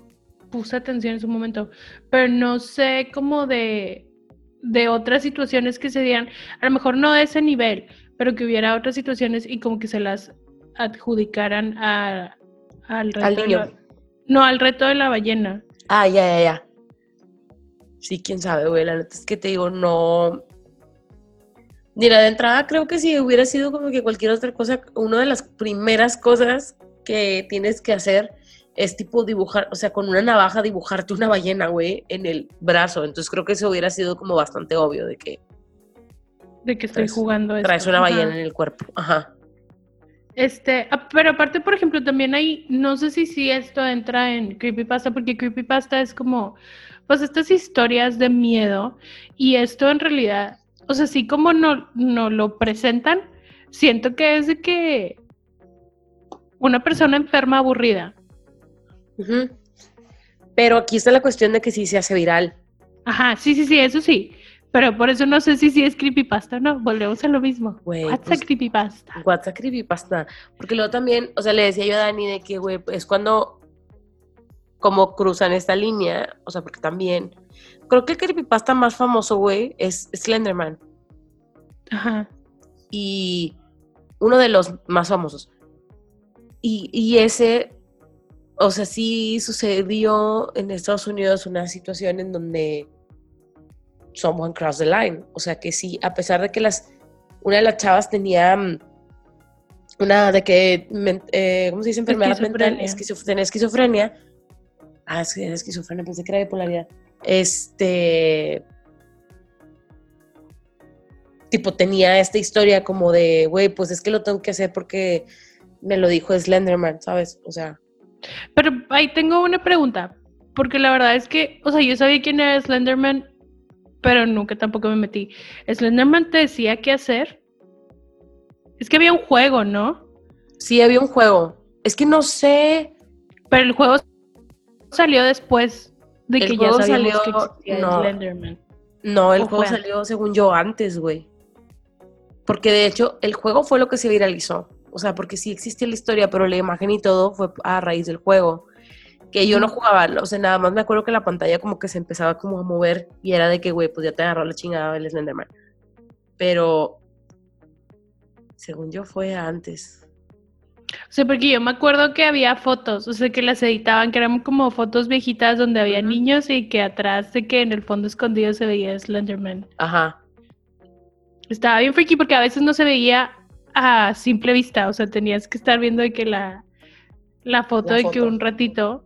Speaker 1: puse atención en su momento, pero no sé cómo de, de otras situaciones que se dieran, a lo mejor no de ese nivel, pero que hubiera otras situaciones y como que se las adjudicaran a, al reto.
Speaker 2: Al niño.
Speaker 1: no, al reto de la ballena.
Speaker 2: Ah, ya, ya, ya. Sí, quién sabe, güey. La neta es que te digo, no. Mira, de entrada creo que si hubiera sido como que cualquier otra cosa, una de las primeras cosas que tienes que hacer es tipo dibujar, o sea, con una navaja dibujarte una ballena, güey, en el brazo. Entonces creo que eso hubiera sido como bastante obvio de que
Speaker 1: de que estoy jugando
Speaker 2: esto. Traes una ballena en el cuerpo, ajá.
Speaker 1: Este, ah, pero aparte, por ejemplo, también hay, no sé si, si esto entra en creepypasta, porque creepypasta es como, pues estas historias de miedo, y esto en realidad o sea, así como no, no lo presentan, siento que es de que una persona enferma aburrida.
Speaker 2: Pero aquí está la cuestión de que sí se hace viral.
Speaker 1: Ajá, sí, sí, sí, eso sí. Pero por eso no sé si sí es creepypasta o no. Volvemos a lo mismo. WhatsApp
Speaker 2: pues,
Speaker 1: creepypasta.
Speaker 2: WhatsApp creepypasta. Porque luego también, o sea, le decía yo a Dani de que, güey, es cuando como cruzan esta línea, o sea, porque también, creo que el creepypasta más famoso, güey, es Slenderman.
Speaker 1: Ajá.
Speaker 2: Y uno de los más famosos. Y, y ese, o sea, sí sucedió en Estados Unidos una situación en donde someone crossed the line. O sea, que sí, a pesar de que las, una de las chavas tenía mm, una de que, eh, ¿cómo se dice? Enfermedad mental, tenía esquizofrenia. Ah, es que era esquizofrenia, pensé que era bipolaridad. Este. Tipo, tenía esta historia como de, güey, pues es que lo tengo que hacer porque me lo dijo Slenderman, ¿sabes? O sea.
Speaker 1: Pero ahí tengo una pregunta, porque la verdad es que, o sea, yo sabía quién era Slenderman, pero nunca tampoco me metí. ¿Slenderman te decía qué hacer? Es que había un juego, ¿no?
Speaker 2: Sí, había un juego. Es que no sé.
Speaker 1: Pero el juego salió después de que ya salió, que
Speaker 2: no,
Speaker 1: Slenderman.
Speaker 2: No, el juego salió según yo antes, güey. Porque de hecho, el juego fue lo que se viralizó. O sea, porque sí existía la historia, pero la imagen y todo fue a raíz del juego. Que yo no jugaba, o sea, nada más me acuerdo que la pantalla como que se empezaba como a mover y era de que, güey, pues ya te agarró la chingada el Slenderman. Pero, según yo, fue antes.
Speaker 1: O sea, porque yo me acuerdo que había fotos, o sea, que las editaban, que eran como fotos viejitas donde había niños y que atrás de que en el fondo escondido se veía Slenderman.
Speaker 2: Ajá.
Speaker 1: Estaba bien freaky porque a veces no se veía a simple vista, o sea, tenías que estar viendo de que la, la foto de que un ratito.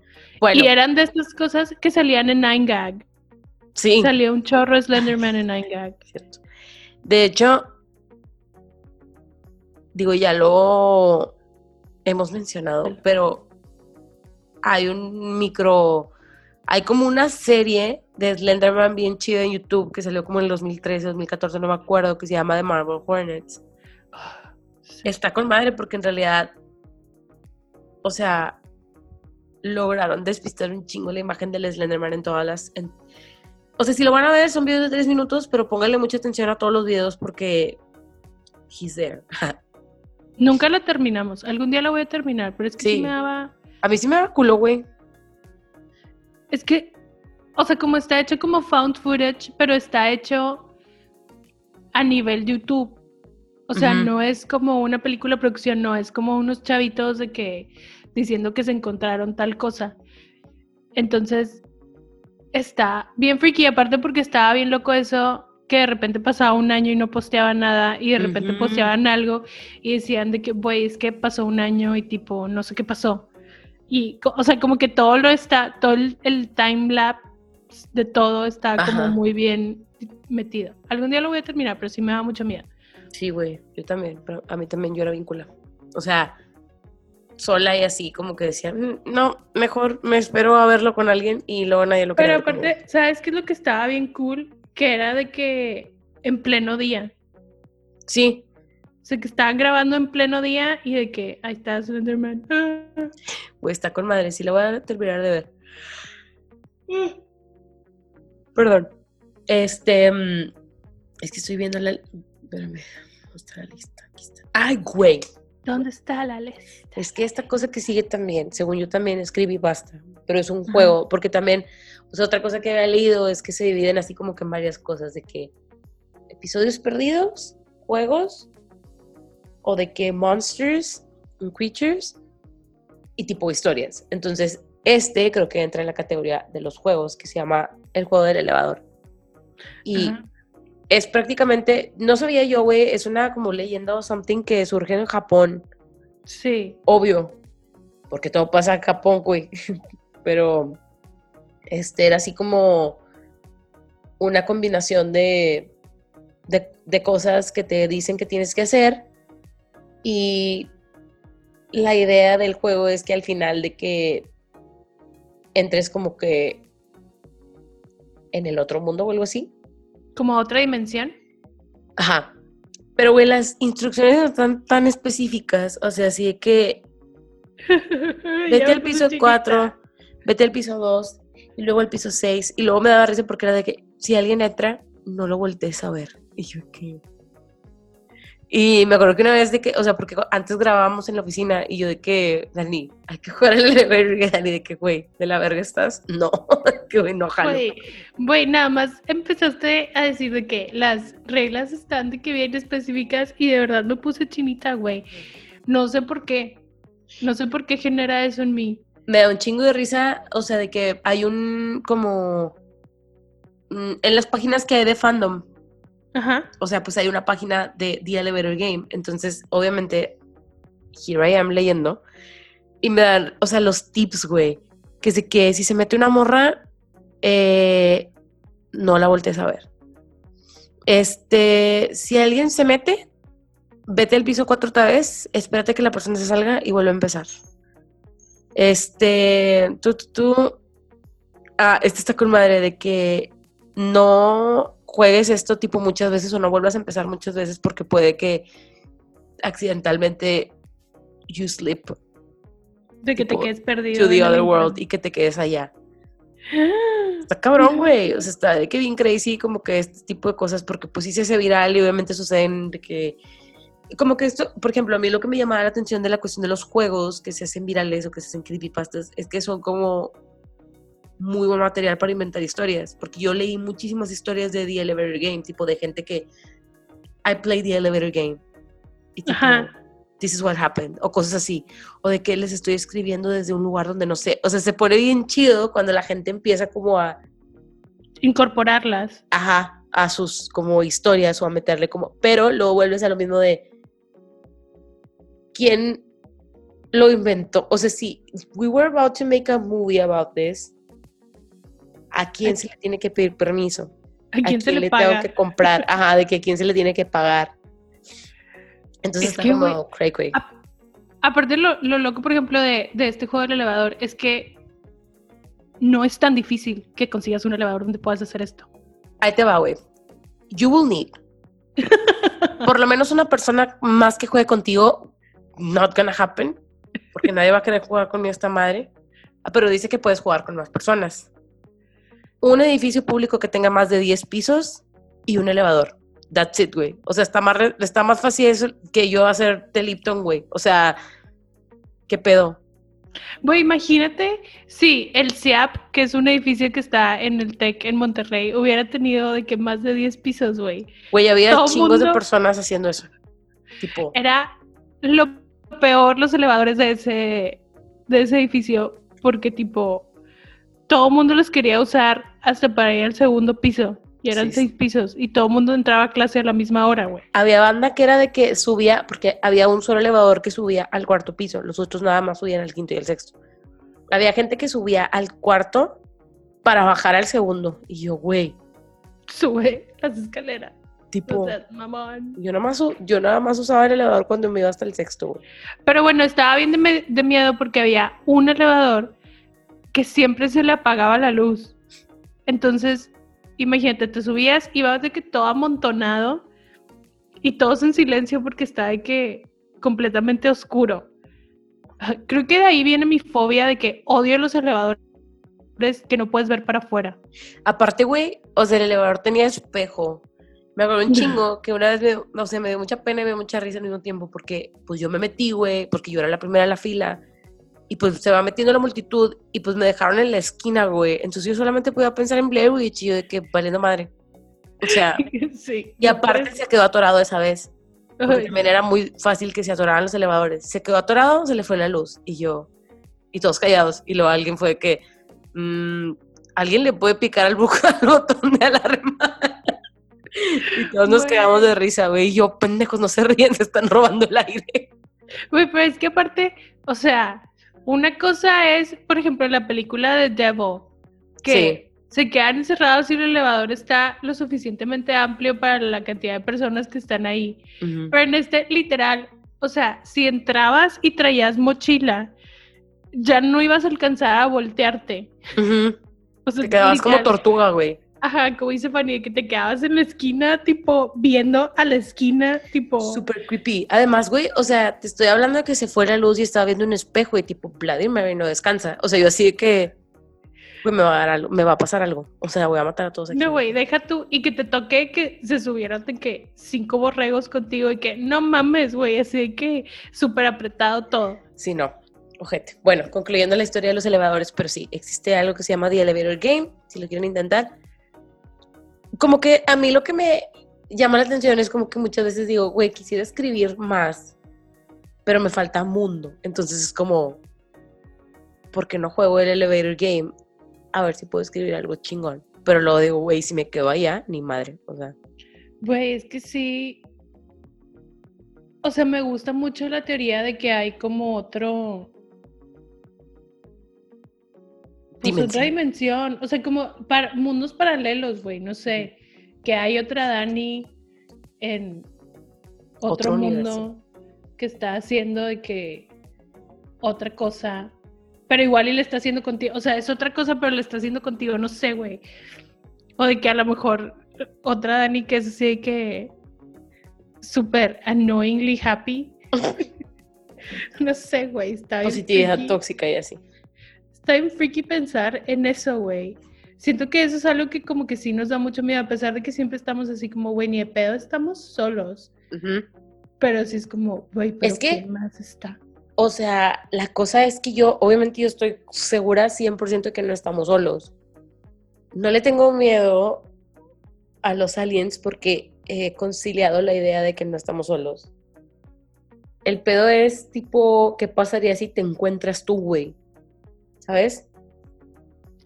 Speaker 1: Y eran de estas cosas que salían en Nine Gag.
Speaker 2: Sí.
Speaker 1: Salió un chorro Slenderman en Nine Gag. [laughs]
Speaker 2: De hecho, digo, ya lo hemos mencionado, pero hay un micro, hay como una serie de Slenderman bien chida en YouTube que salió como en el 2013, 2014, no me acuerdo, que se llama The Marvel Hornets. Está con madre porque en realidad, o sea, lograron despistar un chingo la imagen del Slenderman en todas las... o sea, si lo van a ver, son videos de tres minutos, pero pónganle mucha atención a todos los videos porque he's there. [laughs]
Speaker 1: Nunca la terminamos. Algún día la voy a terminar, pero es que sí, me daba.
Speaker 2: A mí sí me daba culo, güey.
Speaker 1: Es que, o sea, como está hecho como found footage, pero está hecho a nivel YouTube. O sea, no es como una película producción, no, es como unos chavitos de que diciendo que se encontraron tal cosa. Entonces, está bien freaky, aparte porque estaba bien loco eso que de repente pasaba un año y no posteaban nada y de repente posteaban algo y decían de que, güey, es que pasó un año y tipo, no sé qué pasó. Y, o sea, como que todo lo está, todo el, time lapse de todo está como muy bien metido. Algún día lo voy a terminar, pero sí me da mucho miedo.
Speaker 2: Sí, güey, yo también, pero a mí también yo era víncula. O sea, sola y así, como que decía, mm, no, mejor me espero a verlo con alguien y luego nadie lo
Speaker 1: Pero aparte, ¿sabes qué es lo que estaba bien cool? Que era de que en pleno día.
Speaker 2: Sí.
Speaker 1: O sea, que estaban grabando en pleno día y de que ahí está Slenderman.
Speaker 2: Pues [gasps] está con madre, sí la voy a terminar de ver. Perdón. Este. Mm, es que estoy viendo la. Espérame, mostrar la lista. Aquí está. ¡Ay, güey!
Speaker 1: ¿Dónde está la lista?
Speaker 2: Es que esta cosa que sigue también, según yo también escribí basta, pero es un juego, porque también, o sea, otra cosa que había leído es que se dividen así como que en varias cosas, de que episodios perdidos, juegos, o de que monsters, creatures, y tipo historias. Entonces, este creo que entra en la categoría de los juegos, que se llama el juego del elevador. Y es prácticamente, no sabía yo, güey, es una como leyenda o something que surge en Japón.
Speaker 1: Sí.
Speaker 2: Obvio, porque todo pasa en Japón, güey. [laughs] Pero este era así como una combinación de, de, cosas que te dicen que tienes que hacer y la idea del juego es que al final de que entres como que en el otro mundo o algo así
Speaker 1: ¿Como otra dimensión?
Speaker 2: Ajá. Pero, güey, las instrucciones están tan específicas. O sea, así que. [laughs] vete al piso 4, vete al piso 2, y luego al piso 6. Y luego me daba risa porque era de que si alguien entra, no lo voltees a ver. Y yo, ¿qué? Y me acuerdo que una vez de que, o sea, porque antes grabábamos en la oficina y yo de que, Dani, hay que jugar el verga, [laughs] Dani, de que, güey, ¿de la verga estás? [laughs] No, que güey, no jalo.
Speaker 1: Güey, nada más empezaste a decir de que las reglas están de que bien específicas y de verdad me puse chinita, güey. No sé por qué, no sé por qué genera eso en mí.
Speaker 2: Me da un chingo de risa, o sea, de que hay un, como, mm, en las páginas que hay de fandom, Ajá. O sea, pues hay una página de The Elevator Game. Entonces, obviamente, here I am leyendo. Y me dan, o sea, los tips, güey. Que, sé que si se mete una morra, eh, no la voltees a ver. Este, si alguien se mete, vete al piso cuatro otra vez, espérate que la persona se salga y vuelve a empezar. Este, tú, tú, tú. Ah, este está con madre de que no juegues esto tipo muchas veces o no vuelvas a empezar muchas veces porque puede que accidentalmente you slip.
Speaker 1: De que te quedes perdido.
Speaker 2: To the other world y que te quedes allá. [gasps] Está cabrón, güey. O sea, está de que bien crazy como que este tipo de cosas porque pues sí se hace viral y obviamente suceden de que como que esto, por ejemplo, a mí lo que me llamaba la atención de la cuestión de los juegos que se hacen virales o que se hacen creepypastas es que son como muy buen material para inventar historias, porque yo leí muchísimas historias de The Elevator Game, tipo de gente que I played The Elevator Game. Y tipo, this is what happened, o cosas así, o de que les estoy escribiendo desde un lugar donde no sé, o sea, se pone bien chido cuando la gente empieza como a
Speaker 1: incorporarlas.
Speaker 2: Ajá, a sus como historias o a meterle como, pero luego vuelves a lo mismo de quién lo inventó, o sea, si we were about to make a movie about this, a quién se le tiene que pedir permiso,
Speaker 1: a quién, se le,
Speaker 2: tengo que comprar, ajá, de que a quién se le tiene que pagar. Entonces está como cray cray.
Speaker 1: Aparte lo, lo, loco, por ejemplo, de, de este juego del elevador es que no es tan difícil que consigas un elevador donde puedas hacer esto.
Speaker 2: Ahí te va, güey. You will need. [laughs] por lo menos una persona más que juegue contigo, not gonna happen, porque nadie va a querer jugar con esta madre. Ah, pero dice que puedes jugar con más personas un edificio público que tenga más de 10 pisos y un elevador. That's it, güey. O sea, está más, está más fácil eso que yo hacer de Lipton, güey. O sea, ¿qué pedo?
Speaker 1: Güey, imagínate si el CIAP, que es un edificio que está en el TEC en Monterrey, hubiera tenido de que más de 10 pisos, güey.
Speaker 2: Güey, había chingos de personas haciendo eso. Tipo.
Speaker 1: Era lo peor los elevadores de ese, de ese edificio, porque tipo, todo el mundo los quería usar hasta para ir al segundo piso. Y eran seis pisos. Y todo el mundo entraba a clase a la misma hora, güey.
Speaker 2: Había banda que era de que subía, porque había un solo elevador que subía al cuarto piso. Los otros nada más subían al quinto y al sexto. Había gente que subía al cuarto para bajar al segundo. Y yo, güey.
Speaker 1: Sube las escaleras.
Speaker 2: Tipo, Yo, nada más, yo nada más usaba el elevador cuando me iba hasta el sexto, güey.
Speaker 1: Pero bueno, estaba bien de, de miedo porque había un elevador que siempre se le apagaba la luz. Entonces, imagínate, te subías y vas de que todo amontonado y todos en silencio porque está de que completamente oscuro. [laughs] Creo que de ahí viene mi fobia de que odio los elevadores que no puedes ver para afuera.
Speaker 2: Aparte, güey, o sea, el elevador tenía espejo. Me acuerdo un [laughs] chingo que una vez, me, no sé, me dio mucha pena y me dio mucha risa al mismo tiempo porque pues yo me metí, güey, porque yo era la primera en la fila y pues se va metiendo la multitud y pues me dejaron en la esquina, güey. Entonces yo solamente podía pensar en Blair Witch y yo de que valiendo madre. O sea, [laughs] sí, y aparte se quedó atorado esa vez. Porque también era muy fácil que se atoraran los elevadores. Se quedó atorado, se le fue la luz y yo, y todos callados. Y luego alguien fue que, mmm, alguien le puede picar al, botón de alarma. Y todos nos quedamos de risa, güey. Y yo, pendejos, no se ríen, [laughs] se están robando el aire.
Speaker 1: Güey, pero es que aparte, o sea, una cosa es, por ejemplo, la película de Devil, que se quedan encerrados y el elevador está lo suficientemente amplio para la cantidad de personas que están ahí. Pero en este, literal, o sea, si entrabas y traías mochila, ya no ibas a alcanzar a voltearte.
Speaker 2: O sea, Te quedabas como tortuga, güey.
Speaker 1: Ajá, como dice Fanny, que te quedabas en la esquina, tipo, viendo a la esquina, tipo...
Speaker 2: Súper creepy. Además, güey, o sea, te estoy hablando de que se fue la luz y estaba viendo un espejo y tipo, Vladimir no descansa. O sea, yo así de que, güey, me va a dar algo, me va a pasar algo. O sea, voy a matar a todos aquí.
Speaker 1: No, güey, deja tú, y que te toque que se subieran de que cinco borregos contigo y que, no mames, güey, así de que súper apretado todo.
Speaker 2: Sí, no. Ojete. Bueno, concluyendo la historia de los elevadores, pero sí, existe algo que se llama The Elevator Game, si lo quieren intentar como que a mí lo que me llama la atención es como que muchas veces digo, güey, quisiera escribir más, pero me falta mundo. Entonces es como, ¿por qué no juego el elevator game? A ver si puedo escribir algo chingón. Pero luego digo, güey, si me quedo allá, ni madre. O sea.
Speaker 1: Güey, es que sí. O sea, me gusta mucho la teoría de que hay como otro. Pues otra dimensión, o sea, como para, mundos paralelos, güey, no sé, que hay otra Dani en otro, mundo que está haciendo de que otra cosa, pero igual y le está haciendo contigo, o sea, es otra cosa, pero le está haciendo contigo, no sé, güey. O de que a lo mejor otra Dani que es así que súper annoyingly happy. [laughs] [laughs] no sé, güey, está
Speaker 2: Positividad tóxica y así
Speaker 1: está bien freaky pensar en eso, güey. Siento que eso es algo que como que sí nos da mucho miedo, a pesar de que siempre estamos así como, güey, ni de pedo estamos solos. Pero sí es como, güey, pero
Speaker 2: es que,
Speaker 1: más está?
Speaker 2: O sea, la cosa es que yo, obviamente yo estoy segura 100% que no estamos solos. No le tengo miedo a los aliens porque he conciliado la idea de que no estamos solos. El pedo es tipo, ¿qué pasaría si te encuentras tú, güey? ¿Sabes?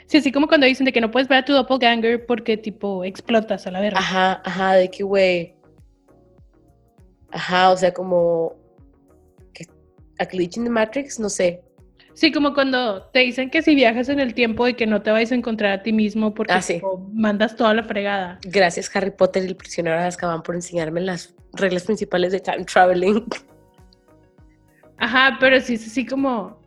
Speaker 1: Sí, así como cuando dicen de que no puedes ver a tu doppelganger porque tipo explotas a la verga.
Speaker 2: Ajá, ajá, de que güey. Ajá, o sea, como a glitch in the Matrix, no sé.
Speaker 1: Sí, como cuando te dicen que si viajas en el tiempo y que no te vais a encontrar a ti mismo porque ah, mandas toda la fregada.
Speaker 2: Gracias Harry Potter y el prisionero de Azkaban por enseñarme las reglas principales de time traveling.
Speaker 1: Ajá, pero sí es así como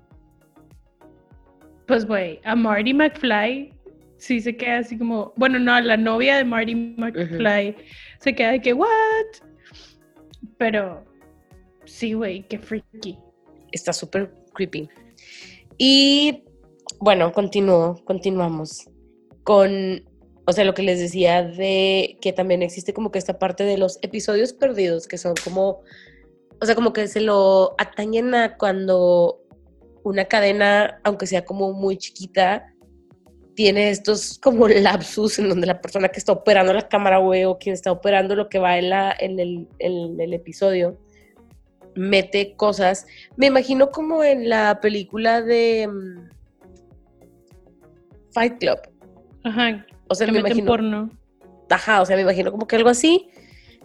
Speaker 1: pues, güey, a Marty McFly sí se queda así como, bueno, no, la novia de Marty McFly se queda de que, ¿what? Pero sí, güey, qué freaky.
Speaker 2: Está súper creepy. Y bueno, continúo, continuamos con, o sea, lo que les decía de que también existe como que esta parte de los episodios perdidos, que son como, o sea, como que se lo atañen a cuando una cadena, aunque sea como muy chiquita, tiene estos como [laughs] lapsus en donde la persona que está operando la cámara, güey, o quien está operando lo que va en, la, en, el, el episodio, mete cosas. Me imagino como en la película de mm, Fight Club.
Speaker 1: Ajá. O sea, me imagino. Porno.
Speaker 2: Ajá, o sea, me imagino como que algo así.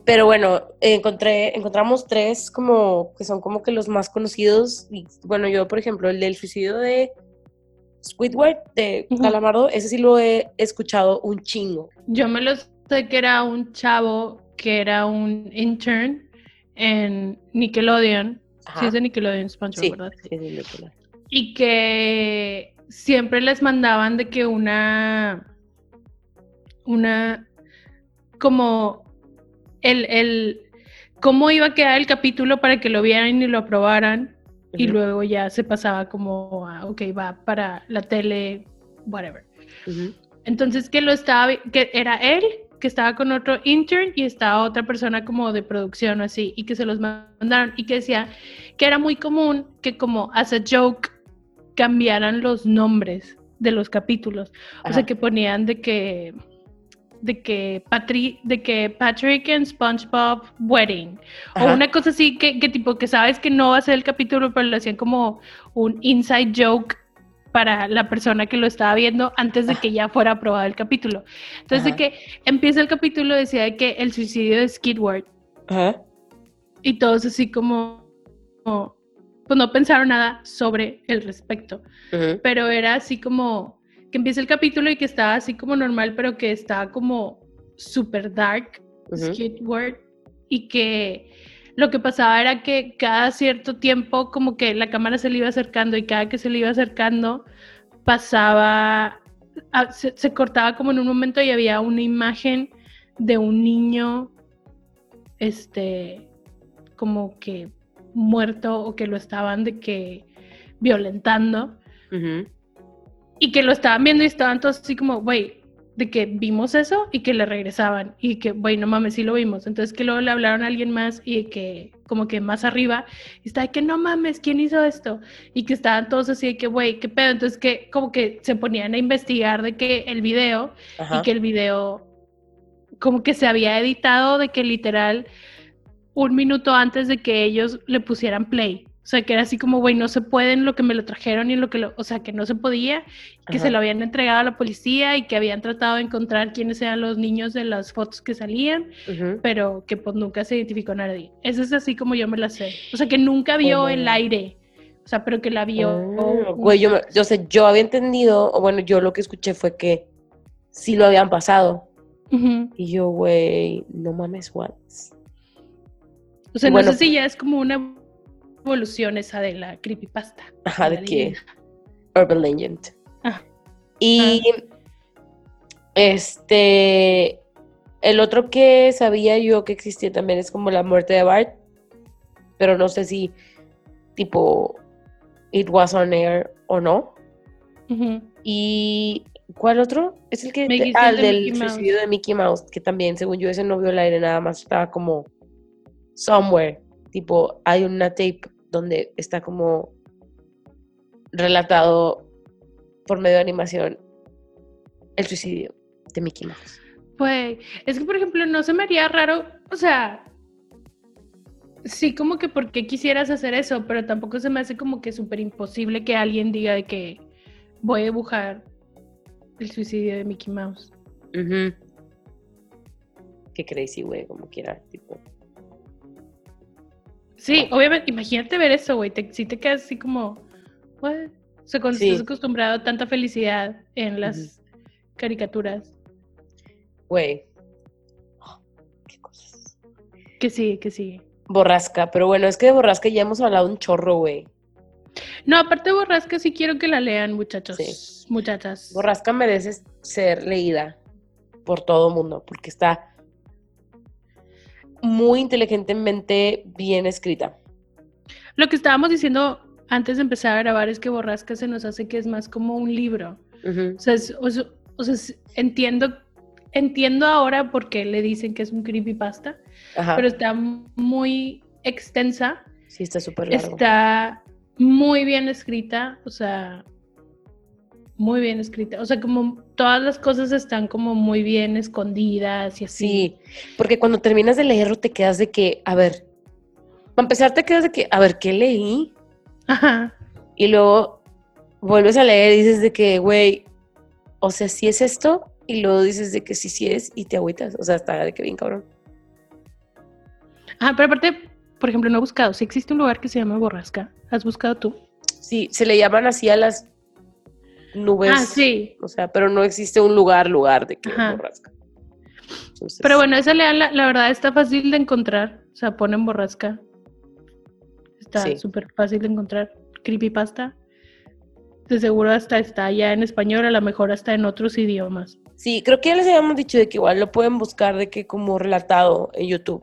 Speaker 2: Pero bueno, encontré, encontramos tres como que son como que los más conocidos. Y bueno, yo, por ejemplo, el del suicidio de Squidward, de Calamardo, ese sí lo he escuchado un chingo.
Speaker 1: Yo me lo sé que era un chavo que era un intern en Nickelodeon. Sí, es de Nickelodeon, SpongeBob, ¿verdad? Sí, de Nickelodeon. Y que siempre les mandaban de que una. Una. Como el, el, cómo iba a quedar el capítulo para que lo vieran y lo aprobaran. Y luego ya se pasaba como, a, ok, va para la tele, whatever. Entonces que lo estaba, que era él, que estaba con otro intern y estaba otra persona como de producción o así, y que se los mandaron y que decía que era muy común que como as a joke cambiaran los nombres de los capítulos. O sea, que ponían de que de que, Patri de que Patrick and SpongeBob Wedding. O una cosa así que, que, tipo que sabes que no va a ser el capítulo, pero lo hacían como un inside joke para la persona que lo estaba viendo antes de que ya fuera aprobado el capítulo. Entonces, de que empieza el capítulo, decía que el suicidio de Skidward. Y todos así como, pues no pensaron nada sobre el respecto. Pero era así como que empieza el capítulo y que está así como normal, pero que está como super dark, Skidward, y que lo que pasaba era que cada cierto tiempo como que la cámara se le iba acercando y cada que se le iba acercando pasaba se, se cortaba como en un momento y había una imagen de un niño, este, como que muerto o que lo estaban de que violentando
Speaker 2: Ujú.
Speaker 1: Y que lo estaban viendo y estaban todos así como, güey, de que vimos eso y que le regresaban y que, güey, no mames, sí lo vimos. Entonces que luego le hablaron a alguien más y que como que más arriba y está de que no mames, ¿quién hizo esto? Y que estaban todos así de que, güey, ¿qué pedo? Entonces que como que se ponían a investigar de que el video
Speaker 2: Ajá.
Speaker 1: y que el video como que se había editado de que literal un minuto antes de que ellos le pusieran play. O sea, que era así como, güey, no se puede en lo que me lo trajeron y en lo que lo, o sea, que no se podía, que
Speaker 2: Ajá.
Speaker 1: se lo habían entregado a la policía y que habían tratado de encontrar quiénes eran los niños de las fotos que salían, pero que pues nunca se identificó a nadie. Eso es así como yo me la sé. O sea, que nunca vio
Speaker 2: Oh.
Speaker 1: el aire. O sea, pero que la vio.
Speaker 2: Ah, Güey, yo, yo sé, yo había entendido, o bueno, yo lo que escuché fue que sí lo habían pasado. Y yo, güey, no mames, what?
Speaker 1: O sea, no sé si ya es como una evolución esa de la creepypasta.
Speaker 2: Ajá, de
Speaker 1: leyenda.
Speaker 2: Urban Legend.
Speaker 1: Ah.
Speaker 2: Y este, el otro que sabía yo que existía también es como la muerte de Bart, pero no sé si tipo it was on air o no. Y ¿cuál otro? Es el que ah,
Speaker 1: el
Speaker 2: el
Speaker 1: de
Speaker 2: del
Speaker 1: Mickey Mouse.
Speaker 2: suicidio de Mickey Mouse, que también según yo ese no vio el aire nada más estaba como somewhere, tipo hay una tape donde está como relatado por medio de animación el suicidio de Mickey Mouse.
Speaker 1: Pues, es que por ejemplo, no se me haría raro, o sea, sí, como que por qué quisieras hacer eso, pero tampoco se me hace como que súper imposible que alguien diga de que voy a dibujar el suicidio de Mickey Mouse.
Speaker 2: Ujú. Qué crazy, güey, como quiera, tipo.
Speaker 1: Sí, obviamente, imagínate ver eso, güey, te, sí te quedas así como, what? O sea, cuando
Speaker 2: Sí.
Speaker 1: estás acostumbrado a tanta felicidad en las caricaturas,
Speaker 2: Güey. Oh, qué cosas.
Speaker 1: que sí, que sí.
Speaker 2: Borrasca, pero bueno, es que de Borrasca ya hemos hablado un chorro, güey.
Speaker 1: No, aparte de Borrasca, sí quiero que la lean, muchachos,
Speaker 2: Sí.
Speaker 1: muchachas.
Speaker 2: Borrasca merece ser leída por todo mundo, porque está muy inteligentemente bien escrita.
Speaker 1: Lo que estábamos diciendo antes de empezar a grabar es que Borrasca se nos hace que es más como un libro. O sea, es- o sea, o sea, es- entiendo, entiendo ahora por qué le dicen que es un creepypasta,
Speaker 2: Ajá.
Speaker 1: pero está muy extensa,
Speaker 2: sí, está súper largo.
Speaker 1: está muy bien escrita, o sea, muy bien escrita. O sea, como todas las cosas están como muy bien escondidas y así.
Speaker 2: Sí, porque cuando terminas de leerlo te quedas de que, a ver, para empezar te quedas de que, a ver, ¿qué leí?
Speaker 1: Ajá.
Speaker 2: Y luego vuelves a leer y dices de que, güey, o sea, sí es esto, y luego dices de que sí, sí es, y te agüitas. O sea, está de que bien cabrón.
Speaker 1: Ah, pero aparte, por ejemplo, no he buscado. Si existe un lugar que se llama Borrasca, ¿has buscado tú?
Speaker 2: Sí, se le llaman así a las nubes.
Speaker 1: ah, sí.
Speaker 2: O sea, pero no existe un lugar, lugar de que
Speaker 1: Ajá.
Speaker 2: borrasca. Entonces,
Speaker 1: Pero bueno, esa la, la verdad está fácil de encontrar. O sea, ponen borrasca. Está
Speaker 2: Sí.
Speaker 1: súper fácil de encontrar. Creepypasta. De seguro hasta está ya en español, a lo mejor hasta en otros idiomas.
Speaker 2: Sí, creo que ya les habíamos dicho de que igual lo pueden buscar de que como relatado en YouTube.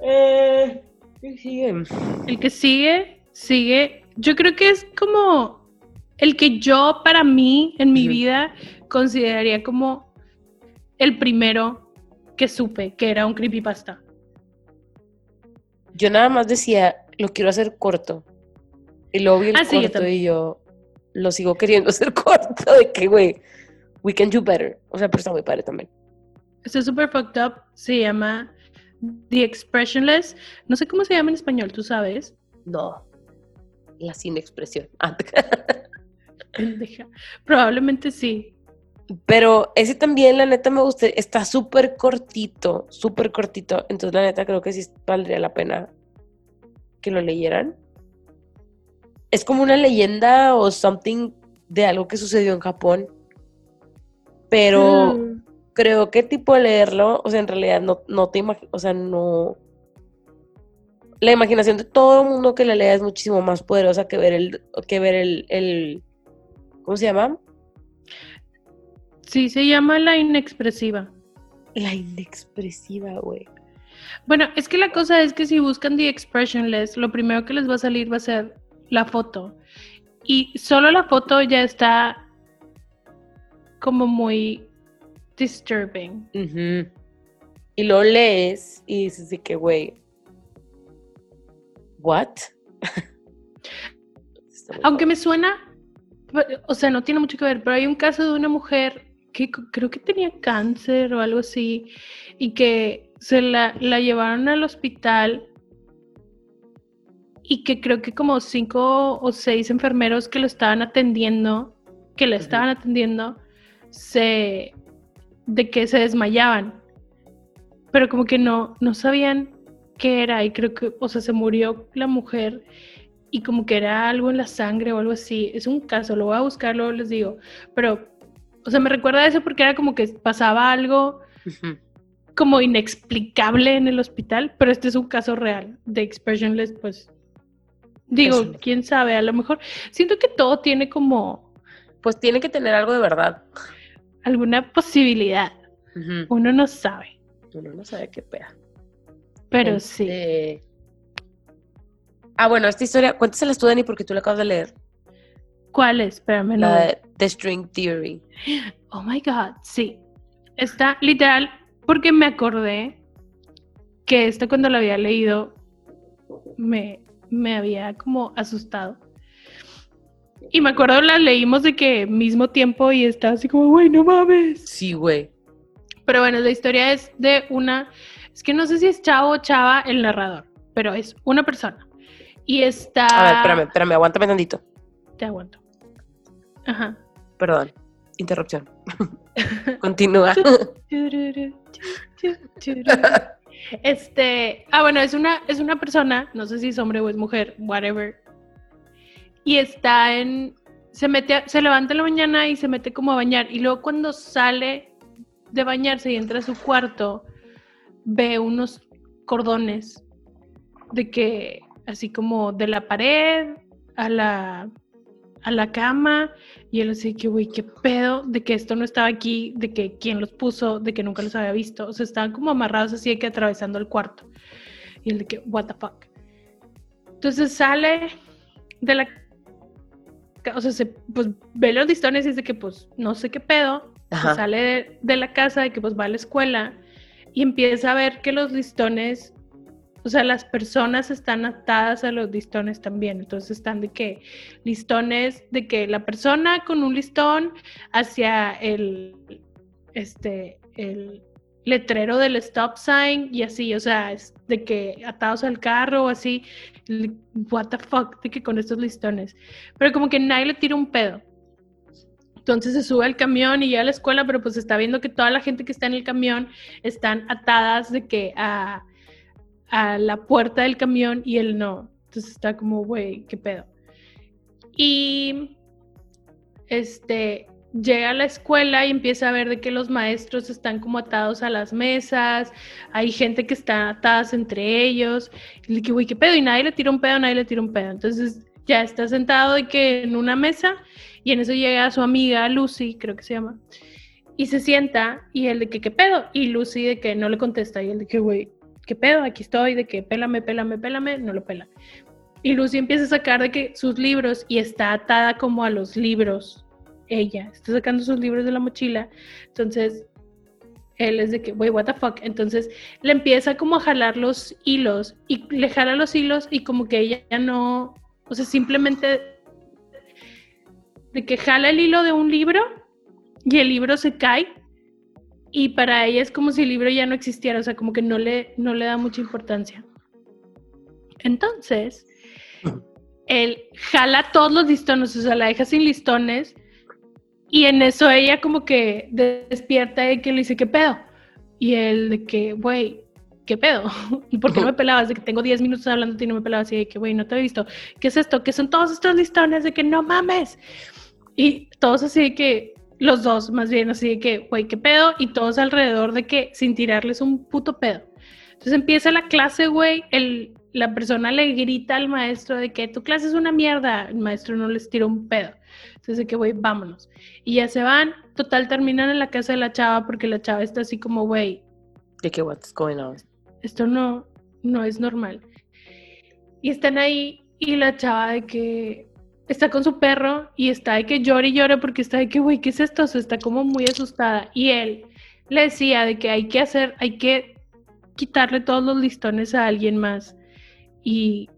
Speaker 2: Eh, ¿qué sigue?
Speaker 1: El que sigue, sigue. Yo creo que es como el que yo, para mí, en mi vida, consideraría como el primero que supe que era un creepypasta.
Speaker 2: Yo nada más decía, lo quiero hacer corto. Y luego vi el
Speaker 1: Ah, sí, yo
Speaker 2: corto
Speaker 1: también.
Speaker 2: y yo lo sigo queriendo [laughs] hacer corto. De que, güey, we can do better. O sea, pero está muy padre también.
Speaker 1: Este súper fucked up se llama The Expressionless. No sé cómo se llama en español, ¿tú sabes?
Speaker 2: No. La sin expresión. [laughs]
Speaker 1: Pendeja. Probablemente sí.
Speaker 2: Pero ese también, la neta, me gusta. Está súper cortito, súper cortito. Entonces, la neta, creo que sí valdría la pena que lo leyeran. Es como una leyenda o something de algo que sucedió en Japón. Pero
Speaker 1: Mm.
Speaker 2: creo que tipo de leerlo, o sea, en realidad no, no te imaginas, o sea, no... La imaginación de todo el mundo que la lea es muchísimo más poderosa que ver el, que ver el, el, ¿Cómo se llama?
Speaker 1: Sí, se llama la inexpresiva.
Speaker 2: La inexpresiva, güey.
Speaker 1: Bueno, es que la cosa es que si buscan The Expressionless, lo primero que les va a salir va a ser la foto. Y solo la foto ya está como muy disturbing.
Speaker 2: Y lo lees y dices de que, güey, ¿what? [laughs]
Speaker 1: Aunque me suena, o sea, no tiene mucho que ver, pero hay un caso de una mujer que creo que tenía cáncer o algo así y que se la, la llevaron al hospital y que creo que como cinco o seis enfermeros que lo estaban atendiendo, que la estaban atendiendo, se de que se desmayaban. Pero como que no, no sabían qué era. Y creo que, o sea, se murió la mujer y como que era algo en la sangre o algo así. Es un caso, lo voy a buscar, luego les digo. Pero, o sea, me recuerda a eso porque era como que pasaba algo como inexplicable en el hospital, pero este es un caso real de expressionless, pues. Digo, quién sabe, a lo mejor siento que todo tiene como.
Speaker 2: Pues tiene que tener algo de verdad
Speaker 1: alguna posibilidad. Uno no sabe.
Speaker 2: Uno no sabe qué peda.
Speaker 1: Pero sí.
Speaker 2: Ah, bueno, esta historia, cuéntaselas tú, Dani, porque tú la acabas de leer.
Speaker 1: ¿Cuál es? Espérame,
Speaker 2: no. La de The String Theory. [gasps]
Speaker 1: Oh my God, sí. Está literal, porque me acordé que esta cuando la había leído me, me había como asustado. Y me acuerdo, la leímos de que mismo tiempo y estaba así como, güey, no mames.
Speaker 2: Sí, güey.
Speaker 1: Pero bueno, la historia es de una, es que no sé si es chavo o chava el narrador, pero es una persona. Y está...
Speaker 2: A ver, espérame, espérame, aguántame tantito.
Speaker 1: Te aguanto. Ajá.
Speaker 2: Perdón, interrupción. [laughs] Continúa. [laughs]
Speaker 1: este, ah, bueno, es una, es una persona, no sé si es hombre o es mujer, whatever, y está en, se mete, se levanta en la mañana y se mete como a bañar y luego cuando sale de bañarse y entra a su cuarto, ve unos cordones de que, así como de la pared a la, a la cama y él así que, güey, qué pedo de que esto no estaba aquí, de que quién los puso, de que nunca los había visto, o sea, estaban como amarrados así de que atravesando el cuarto. Y él de que, what the fuck. Entonces sale de la o sea, se, pues ve los listones y dice que pues no sé qué pedo, sale de, la casa y que pues va a la escuela y empieza a ver que los listones, o sea, las personas están atadas a los listones también, entonces están de que listones, de que la persona con un listón hacia el, este, el letrero del stop sign y así, o sea, es de que atados al carro o así, what the fuck, de que con estos listones. Pero como que nadie le tira un pedo. Entonces se sube al camión y llega a la escuela, pero pues está viendo que toda la gente que está en el camión están atadas de que a, a la puerta del camión y él no. Entonces está como, güey, qué pedo. Y este, llega a la escuela y empieza a ver de que los maestros están como atados a las mesas, hay gente que está atadas entre ellos, y le que, güey, ¿qué pedo? Y nadie le tira un pedo, nadie le tira un pedo. Entonces ya está sentado de que en una mesa y en eso llega su amiga Lucy, creo que se llama, y se sienta y él de que, ¿qué pedo? Y Lucy de que no le contesta y él de que, güey, ¿qué pedo? Aquí estoy, de que pélame, pélame, pélame, no lo pela. Y Lucy empieza a sacar de que sus libros y está atada como a los libros ella está sacando sus libros de la mochila, entonces él es de que, wey, what the fuck, entonces le empieza como a jalar los hilos y le jala los hilos y como que ella ya no, o sea, simplemente de que jala el hilo de un libro y el libro se cae y para ella es como si el libro ya no existiera, o sea, como que no le, no le da mucha importancia. Entonces, él jala todos los listones, o sea, la deja sin listones y en eso ella como que despierta y que le dice, ¿qué pedo? Y él de que, güey, ¿qué pedo? [laughs] ¿Y por qué no me pelabas? De que tengo 10 minutos hablando y no me pelabas y de que, güey, no te he visto. ¿Qué es esto? ¿Qué son todos estos listones de que no mames? Y todos así de que, los dos más bien así de que, güey, ¿qué pedo? Y todos alrededor de que sin tirarles un puto pedo. Entonces empieza la clase, güey, el, la persona le grita al maestro de que tu clase es una mierda, el maestro no les tira un pedo. Entonces de que, güey, vámonos. Y ya se van, total, terminan en la casa de la chava porque la chava está así como, güey.
Speaker 2: De que, what's going on?
Speaker 1: Esto no, no es normal. Y están ahí y la chava de que está con su perro y está de que llora y llora porque está de que, güey, ¿qué es esto? O sea, está como muy asustada. Y él le decía de que hay que hacer, hay que quitarle todos los listones a alguien más. Y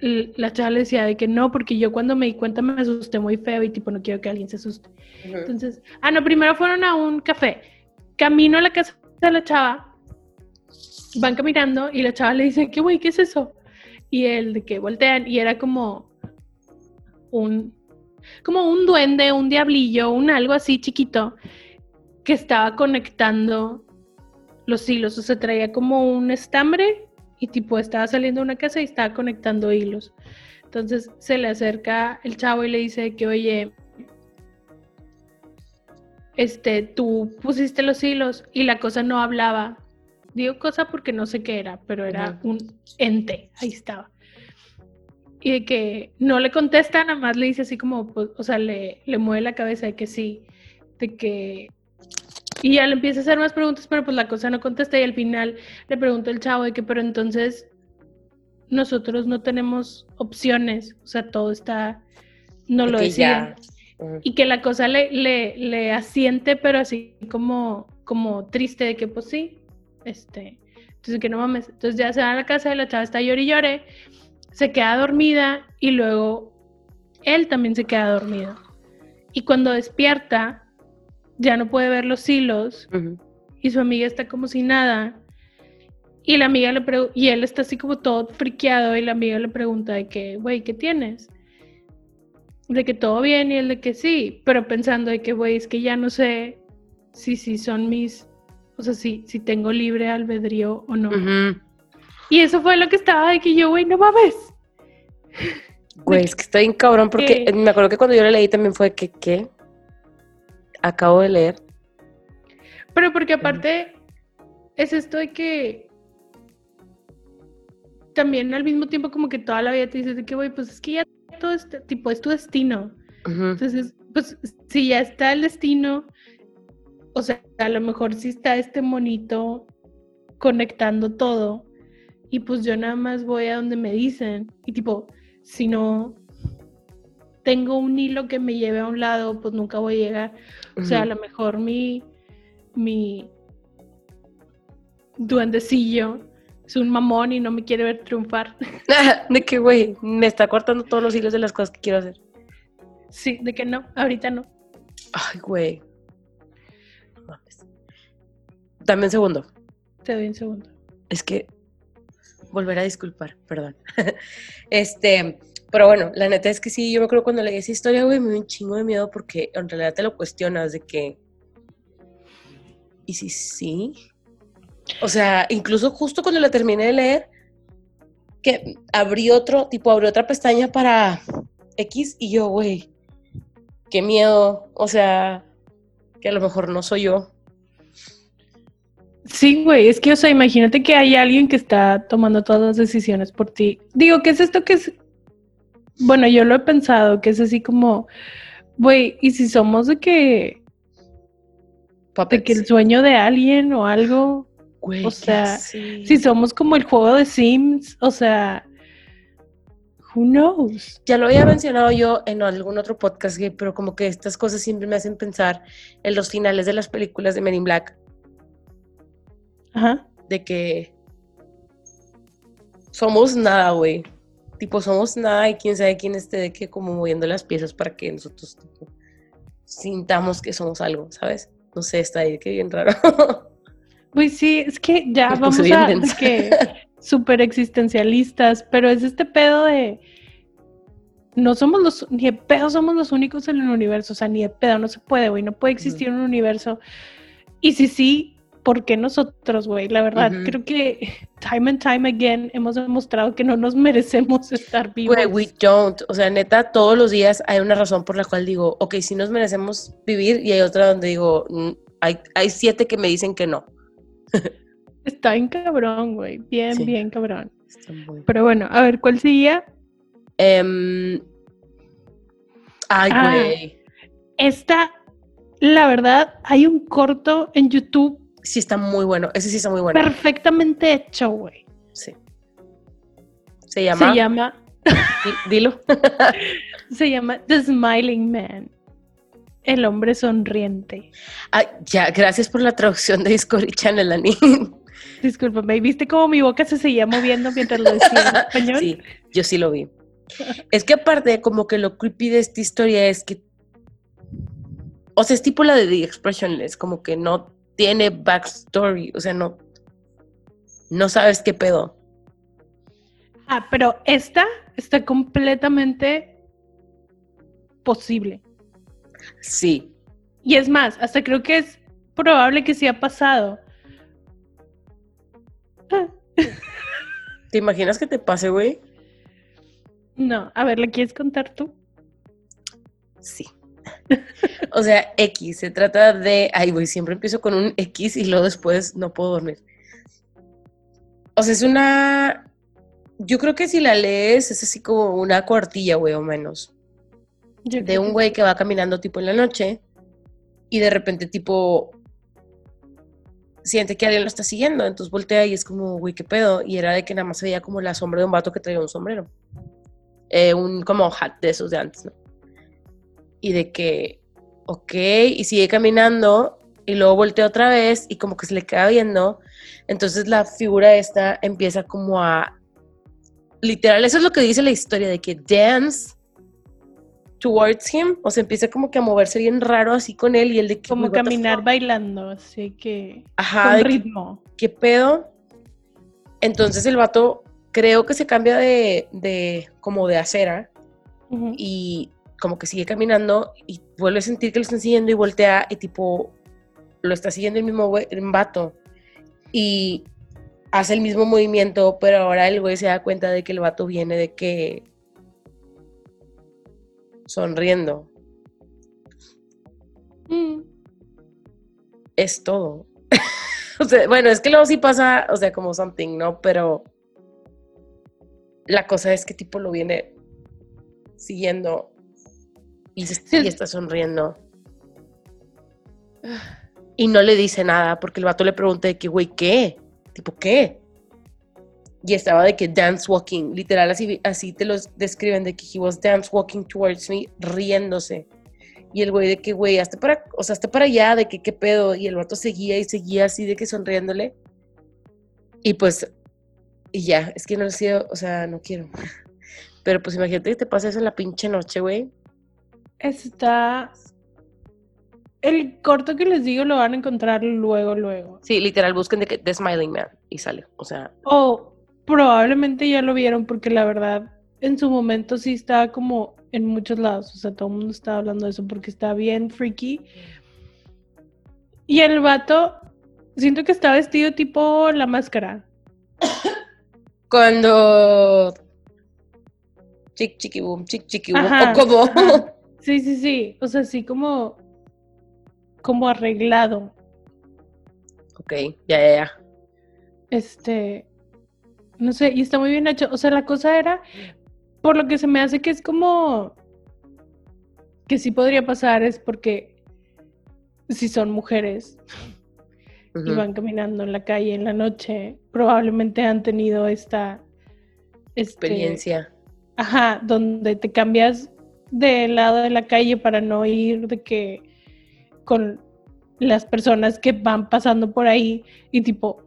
Speaker 1: la chava le decía de que no, porque yo cuando me di cuenta me asusté muy feo y tipo no quiero que alguien se asuste. Entonces, ah, no, primero fueron a un café. Camino a la casa de la chava, van caminando y la chava le dice, ¿qué güey? ¿Qué es eso? Y él de que voltean y era como un, como un duende, un diablillo, un algo así chiquito que estaba conectando los hilos, o sea, traía como un estambre y tipo estaba saliendo de una casa y estaba conectando hilos. Entonces se le acerca el chavo y le dice que, oye, este, tú pusiste los hilos y la cosa no hablaba. Digo cosa porque no sé qué era, pero era un ente, ahí estaba. Y de que no le contesta, nada más le dice así como, pues, o sea, le, le mueve la cabeza de que sí, de que y ya le empieza a hacer más preguntas, pero pues la cosa no contesta y al final le pregunta el chavo de que, pero entonces nosotros no tenemos opciones, o sea, todo está, no lo decía. Y que la cosa le, le, le, asiente, pero así como, como triste de que pues sí, este, entonces que no mames. Entonces ya se va a la casa de la chava, está llore y llore, se queda dormida y luego él también se queda dormido. Y cuando despierta, ya no puede ver los hilos y su amiga está como si nada. Y la amiga le y él está así como todo friqueado y la amiga le pregunta de que, güey, ¿qué tienes? De que todo bien y él de que sí, pero pensando de que, güey, es que ya no sé si, si son mis, o sea, si, si tengo libre albedrío o no. Y eso fue lo que estaba de que yo, güey, no mames.
Speaker 2: Güey, es que estoy en cabrón porque me acuerdo que cuando yo le leí también fue que, ¿qué? acabo de leer.
Speaker 1: Pero porque aparte es esto de que también al mismo tiempo como que toda la vida te dices de que, güey, pues es que ya todo este tipo es tu destino. Entonces, pues si ya está el destino, o sea, a lo mejor sí está este monito conectando todo y pues yo nada más voy a donde me dicen y tipo, si no, tengo un hilo que me lleve a un lado, pues nunca voy a llegar. O sea, a lo mejor mi, mi duendecillo es un mamón y no me quiere ver triunfar. [laughs]
Speaker 2: de que, güey, me está cortando todos los hilos de las cosas que quiero hacer.
Speaker 1: Sí, de que no, ahorita no.
Speaker 2: Ay, güey. Dame un segundo.
Speaker 1: Te doy un segundo.
Speaker 2: Es que volver a disculpar, perdón. [laughs] este, pero bueno, la neta es que sí, yo me acuerdo cuando leí esa historia, güey, me dio un chingo de miedo porque en realidad te lo cuestionas de que. ¿Y si sí? O sea, incluso justo cuando la terminé de leer, que abrí otro, tipo, abrí otra pestaña para X y yo, güey, qué miedo. O sea, que a lo mejor no soy yo.
Speaker 1: Sí, güey, es que, o sea, imagínate que hay alguien que está tomando todas las decisiones por ti. Digo, ¿qué es esto que es bueno, yo lo he pensado, que es así como, güey, ¿y si somos de que... De que el sueño de alguien o algo? Güey, o sea, si somos como el juego de Sims, o sea, who knows?
Speaker 2: Ya lo había mencionado yo en algún otro podcast, pero como que estas cosas siempre me hacen pensar en los finales de las películas de Men in Black.
Speaker 1: Ajá.
Speaker 2: De que somos nada, güey tipo somos nada y quién sabe quién esté de que como moviendo las piezas para que nosotros sintamos que somos algo, ¿sabes? No sé, está ahí que bien raro. [laughs]
Speaker 1: Pues sí, es que ya vamos a que súper existencialistas, pero es este pedo de no somos los, ni de pedo somos los únicos en el universo, o sea, ni de pedo, no se puede, güey, no puede existir un universo. Y si sí, ¿por qué nosotros, güey? La verdad, creo que time and time again hemos demostrado que no nos [laughs] merecemos estar vivos.
Speaker 2: Güey, we don't. O sea, neta, todos los días hay una razón por la cual digo, ok, sí nos merecemos vivir y hay otra donde digo, mm, hay, hay siete que me dicen que no. [laughs]
Speaker 1: Está bien cabrón, güey. Bien, bien cabrón. Pero bueno, a ver, ¿cuál seguía?
Speaker 2: Em, ay,
Speaker 1: Ah.
Speaker 2: güey.
Speaker 1: Esta, la verdad, hay un corto en YouTube
Speaker 2: Sí está muy bueno. Ese sí está muy bueno.
Speaker 1: perfectamente hecho, güey.
Speaker 2: Sí. Se llama.
Speaker 1: Se llama,
Speaker 2: Di- Dilo. [laughs]
Speaker 1: se llama The Smiling Man. El hombre sonriente.
Speaker 2: Ay, ya, gracias por la traducción de Discovery Channel, Ani. [laughs]
Speaker 1: Discúlpame, ¿viste cómo mi boca se seguía moviendo mientras lo decía en [laughs] español?
Speaker 2: Sí, yo sí lo vi. Es que aparte, como que lo creepy de esta historia es que. O sea, es tipo la de The Expressionless, como que no tiene backstory. O sea, no. No sabes qué pedo.
Speaker 1: Ah, pero esta está completamente posible.
Speaker 2: Sí.
Speaker 1: Y es más, hasta creo que es probable que sí ha pasado. Ah,
Speaker 2: ¿Te imaginas que te pase, güey?
Speaker 1: No, a ver, ¿le quieres contar tú?
Speaker 2: Sí. O sea, X, se trata de. Ay, güey, siempre empiezo con un X y luego después no puedo dormir. O sea, es una. Yo creo que si la lees es así como una cuartilla, güey, o menos.
Speaker 1: Yo
Speaker 2: De un güey que va caminando tipo en la noche y de repente tipo siente que alguien lo está siguiendo, entonces voltea y es como, güey, ¿qué pedo? Y era de que nada más se veía como la sombra de un vato que traía un sombrero. Eh, un como hat de esos de antes, ¿no? Y de que, ok, y sigue caminando y luego voltea otra vez y como que se le queda viendo. Entonces la figura esta empieza como a... Literal, eso es lo que dice la historia, de que dance towards him, o sea, empieza como que a moverse bien raro así con él y el de que...
Speaker 1: Como
Speaker 2: "Güey, what the
Speaker 1: caminar
Speaker 2: fuck?".
Speaker 1: bailando, así que
Speaker 2: Ajá,
Speaker 1: con
Speaker 2: de que,
Speaker 1: ritmo.
Speaker 2: ¿qué pedo? Entonces el vato creo que se cambia de, de como de acera y como que sigue caminando y vuelve a sentir que lo están siguiendo y voltea y tipo lo está siguiendo el mismo güey, el vato y hace el mismo movimiento, pero ahora el güey se da cuenta de que el vato viene de que sonriendo.
Speaker 1: Mm.
Speaker 2: Es todo. [laughs] o sea, bueno, es que luego sí pasa, o sea, como something, ¿no? Pero la cosa es que tipo lo viene siguiendo y, está sonriendo. Y no le dice nada porque el vato le pregunta de que, güey, ¿qué? Tipo, ¿qué? Y estaba de que dance walking, literal, así, así te los describen, de que he was dance walking towards me, riéndose. Y el güey de que, güey, hasta para, o sea, hasta para allá, de que qué pedo. Y el vato seguía y seguía así de que sonriéndole. Y pues, y ya, es que no sé, o sea, no quiero. [laughs] Pero pues imagínate que te pasa eso en la pinche noche, güey.
Speaker 1: Está. El corto que les digo lo van a encontrar luego, luego.
Speaker 2: Sí, literal, busquen de Smiling Man y sale. O sea,
Speaker 1: O probablemente ya lo vieron porque la verdad en su momento sí estaba como en muchos lados. O sea, todo el mundo estaba hablando de eso porque está bien freaky. Y el vato, siento que está vestido tipo la máscara. [coughs]
Speaker 2: cuando. Chic, chiqui, boom, chic, chiqui, boom. O como.
Speaker 1: Sí, sí, sí. O sea, así como. Como arreglado.
Speaker 2: ok, ya, ya, ya.
Speaker 1: Este. No sé, y está muy bien hecho. O sea, la cosa era. Por lo que se me hace que es como. Que sí podría pasar es porque. Si son mujeres y
Speaker 2: Ujú.
Speaker 1: van caminando en la calle en la noche, probablemente han tenido esta. este,
Speaker 2: Experiencia.
Speaker 1: Ajá, donde te cambias de lado de la calle para no ir de que con las personas que van pasando por ahí y tipo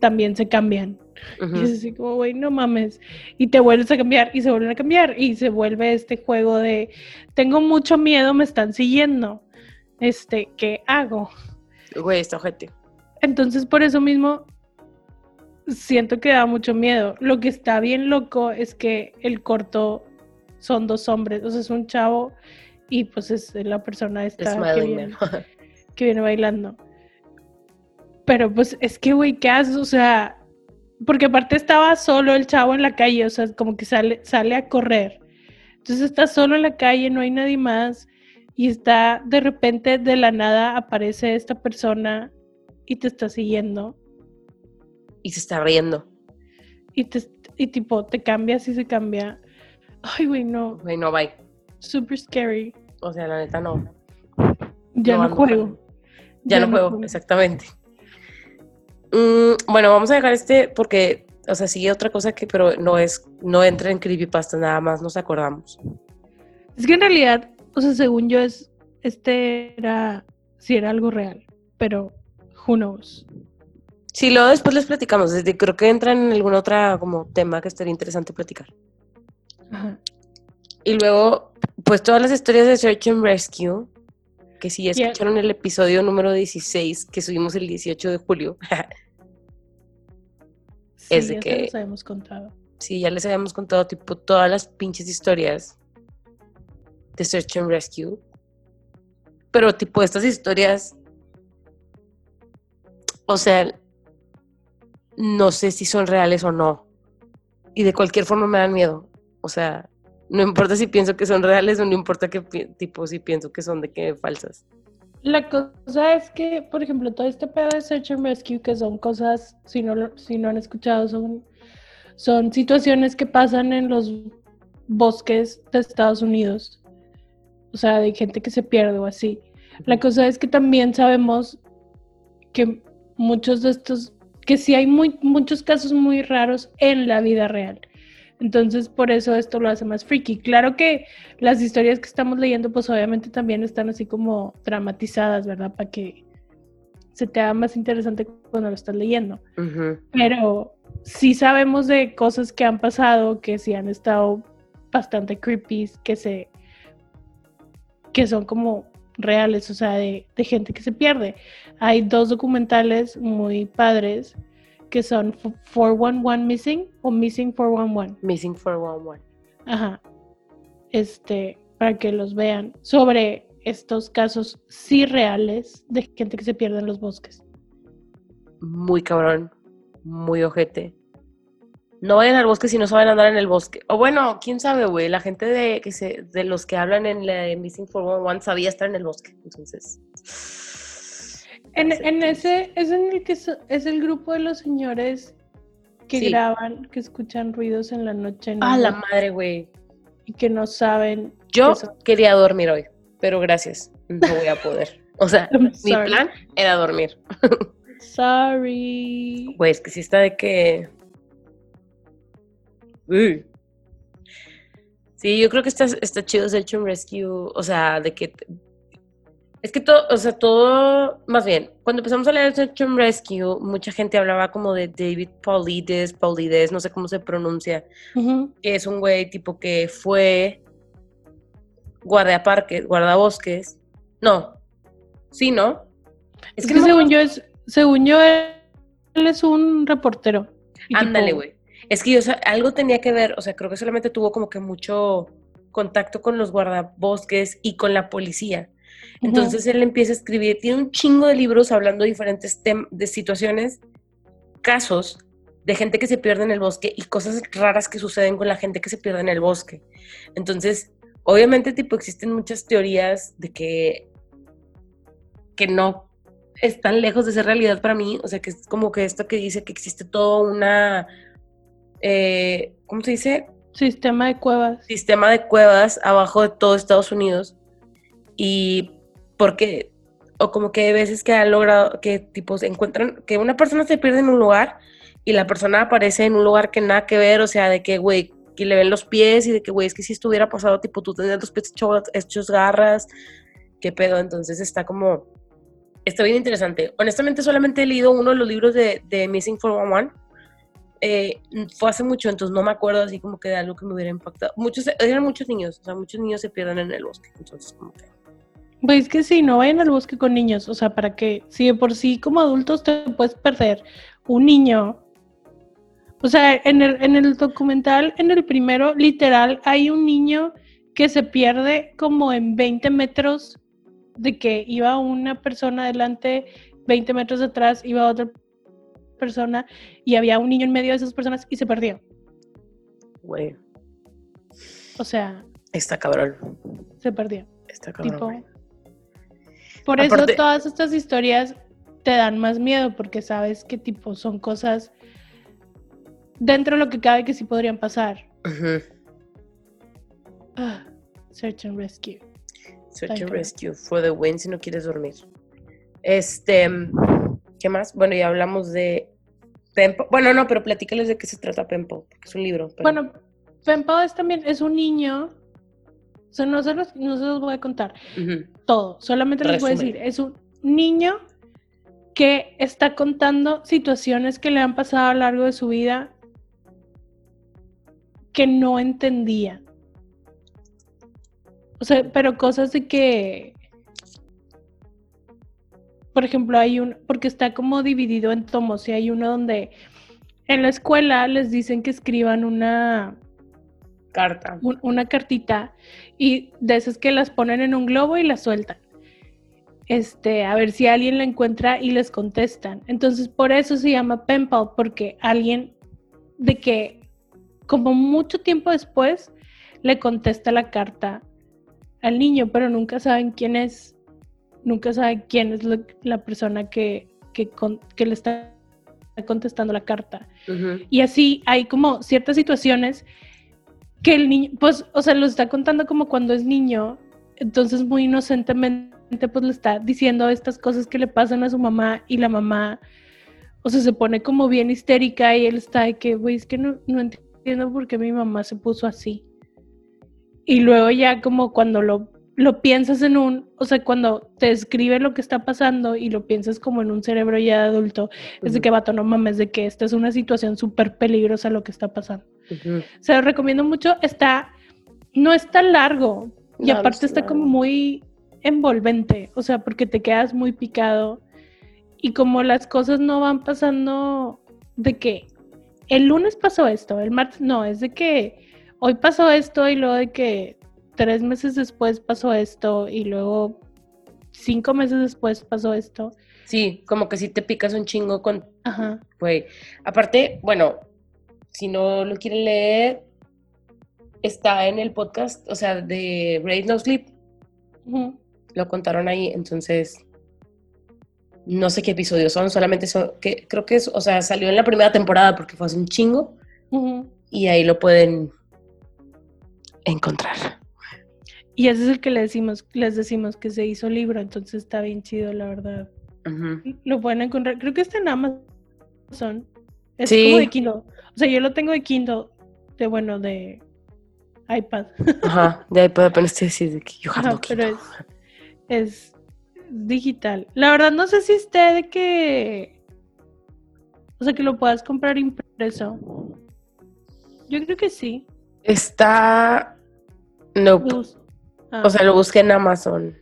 Speaker 1: también se cambian. Y es así como, güey, no mames. Y te vuelves a cambiar y se vuelven a cambiar y se vuelve este juego de tengo mucho miedo, me están siguiendo. Este, ¿qué hago?
Speaker 2: Güey, está ojete.
Speaker 1: Entonces, por eso mismo, siento que da mucho miedo. Lo que está bien loco es que el corto son dos hombres, o sea, es un chavo y pues es la persona esta viene, [laughs] que viene bailando. Pero pues es que, güey, ¿qué haces? O sea, porque aparte estaba solo el chavo en la calle, o sea, como que sale, sale a correr. Entonces está solo en la calle, no hay nadie más. Y está de repente de la nada aparece esta persona y te está siguiendo.
Speaker 2: y se está riendo.
Speaker 1: y, te, y tipo te cambias y se cambia. Ay, güey, no.
Speaker 2: Güey, no, bye.
Speaker 1: Super scary.
Speaker 2: O sea, la neta no.
Speaker 1: Ya no, juego.
Speaker 2: Ya, no, juego, exactamente. Mm, bueno, vamos a dejar este porque, o sea, sigue otra cosa que, pero no es, no entra en creepypasta, nada más nos acordamos.
Speaker 1: Es que en realidad, o sea, según yo es, este era, si era algo real, pero who knows.
Speaker 2: Sí, luego después les platicamos. Desde, creo que entra en algún otro como tema que estaría interesante platicar. Ajá. Y luego, pues todas las historias de Search and Rescue, que si ya escucharon el episodio número 16 que subimos el 18 de julio, [laughs]
Speaker 1: es de ya que... les habíamos contado.
Speaker 2: Sí, ya les habíamos contado tipo todas las pinches historias de Search and Rescue. Pero tipo estas historias, o sea, no sé si son reales o no. Y de cualquier forma me dan miedo. O sea, no importa si pienso que son reales o no importa que tipo si pienso que son de qué falsas.
Speaker 1: La cosa es que, por ejemplo, todo este pedo de Search and Rescue, que son cosas, si no, si no han escuchado, son, son situaciones que pasan en los bosques de Estados Unidos. O sea, de gente que se pierde o así. La cosa es que también sabemos que muchos de estos que sí hay muy, muchos casos muy raros en la vida real. Entonces, por eso esto lo hace más freaky. Claro que las historias que estamos leyendo, pues obviamente también están así como dramatizadas, ¿verdad? Para que se te haga más interesante cuando lo estás leyendo. Pero sí sabemos de cosas que han pasado, que sí han estado bastante creepy, que se que son como reales, o sea, de, de gente que se pierde. Hay dos documentales muy padres que son 411 Missing o Missing 411.
Speaker 2: Missing 411.
Speaker 1: Ajá. Este, para que los vean sobre estos casos sí reales de gente que se pierde en los bosques.
Speaker 2: Muy cabrón, muy ojete. No vayan al bosque si no saben andar en el bosque. O bueno, quién sabe, güey. La gente de, que se, de los que hablan en la Missing 411 sabía estar en el bosque. Entonces.
Speaker 1: En, en ese, es en el que es el grupo de los señores que graban, que escuchan ruidos en la noche.
Speaker 2: ah, la madre, güey.
Speaker 1: Y que no saben.
Speaker 2: Yo quería dormir hoy, pero gracias. No voy a poder. [laughs] O sea, mi plan era dormir.
Speaker 1: Sorry.
Speaker 2: Güey, es que sí está de que Sí, yo creo que está, está chido Search and Rescue, o sea, de que... Es que todo, o sea, todo, más bien, cuando empezamos a leer Search and Rescue, mucha gente hablaba como de David Paulides, Paulides, no sé cómo se pronuncia, que es un güey tipo que fue guardaparques, guardabosques. No, sí, ¿no?
Speaker 1: Es, que, según yo es, según yo él es un reportero.
Speaker 2: Ándale, güey. Es que yo, algo tenía que ver, o sea, creo que solamente tuvo como que mucho contacto con los guardabosques y con la policía. Entonces él empieza a escribir, tiene un chingo de libros hablando de diferentes de situaciones, casos de gente que se pierde en el bosque y cosas raras que suceden con la gente que se pierde en el bosque. Entonces, obviamente, tipo, existen muchas teorías de que, que no están lejos de ser realidad para mí. O sea, que es como que esto que dice que existe toda una eh, ¿cómo se dice?
Speaker 1: Sistema de cuevas.
Speaker 2: Sistema de cuevas abajo de todo Estados Unidos. Y porque, o como que hay veces que han logrado que tipo se encuentran, que una persona se pierde en un lugar y la persona aparece en un lugar que nada que ver, o sea, de que, güey, que le ven los pies y de que, güey, es que si estuviera pasado, tipo, tú tendrías los pies hechos, hechos garras, qué pedo, entonces está como, está bien interesante. Honestamente, solamente he leído uno de los libros de, de Missing 411 eh, fue hace mucho, entonces no me acuerdo así como que de algo que me hubiera impactado. Muchos, eran muchos niños, o sea, muchos niños se pierden en el bosque, entonces como que...
Speaker 1: Pues que sí, no vayan al bosque con niños, o sea, para que, si de por sí como adultos te puedes perder, un niño, o sea, en el, en el documental, en el primero, literal, hay un niño que se pierde como en 20 metros de que iba una persona adelante, 20 metros atrás iba otra persona y había un niño en medio de esas personas y se perdió.
Speaker 2: Güey.
Speaker 1: O sea.
Speaker 2: Está cabrón.
Speaker 1: Se perdió.
Speaker 2: Está cabrón.
Speaker 1: Por eso todas estas historias te dan más miedo porque sabes que tipo son cosas dentro de lo que cabe que sí podrían pasar. Ah, search and Rescue.
Speaker 2: Search and Rescue for the win si no quieres dormir. Este, ¿qué más? Bueno, ya hablamos de Pempo. Bueno, no, pero platícales de qué se trata Pempo, porque es un libro.
Speaker 1: Bueno, Pempo es también, es un niño. O sea, no se los, voy a contar. Todo, solamente les voy a decir, es un niño que está contando situaciones que le han pasado a lo largo de su vida que no entendía. O sea, pero cosas de que, por ejemplo, hay un, porque está como dividido en tomos y hay uno donde en la escuela les dicen que escriban una
Speaker 2: carta,
Speaker 1: una cartita y de esas que las ponen en un globo y las sueltan. Este, a ver si alguien la encuentra y les contestan. Entonces, por eso se llama penpal, porque alguien de que como mucho tiempo después le contesta la carta al niño, pero nunca saben quién es, nunca saben quién es la persona que, que, le está contestando la carta. Y así hay como ciertas situaciones que el niño, pues, o sea, lo está contando como cuando es niño, entonces muy inocentemente, pues le está diciendo estas cosas que le pasan a su mamá y la mamá, o sea, se pone como bien histérica y él está de que, güey, es que no, no entiendo por qué mi mamá se puso así. Y luego ya como cuando lo, lo piensas en un, o sea, cuando te escribe lo que está pasando y lo piensas como en un cerebro ya de adulto, es de que, vato, no mames, de que esta es una situación súper peligrosa lo que está pasando. Se lo recomiendo mucho, está, no está largo. Y aparte está como muy envolvente, o sea, porque te quedas muy picado. Y como las cosas no van pasando de que el lunes pasó esto, el martes no, es de que hoy pasó esto y luego de que tres meses después pasó esto y luego cinco meses después pasó esto.
Speaker 2: Sí, como que si te picas un chingo con... Ajá. Güey, aparte, bueno, si no lo quieren leer, está en el podcast, o sea, de Raid No Sleep. Lo contaron ahí, entonces no sé qué episodios son, solamente son, que creo que es, o sea, salió en la primera temporada porque fue hace un chingo. Y ahí lo pueden encontrar.
Speaker 1: Y ese es el que le decimos, les decimos que se hizo libro, entonces está bien chido, la verdad. Lo pueden encontrar, creo que está en Amazon. Es como de Kindle. O sea, yo lo tengo de Kindle, de bueno, de iPad.
Speaker 2: Ajá, de iPad, pero estoy así de que yo Ajá,
Speaker 1: pero es, digital. La verdad no sé si esté de que... O sea, que lo puedas comprar impreso. Yo creo que sí.
Speaker 2: Está. No. Ah. O sea, lo busqué en Amazon.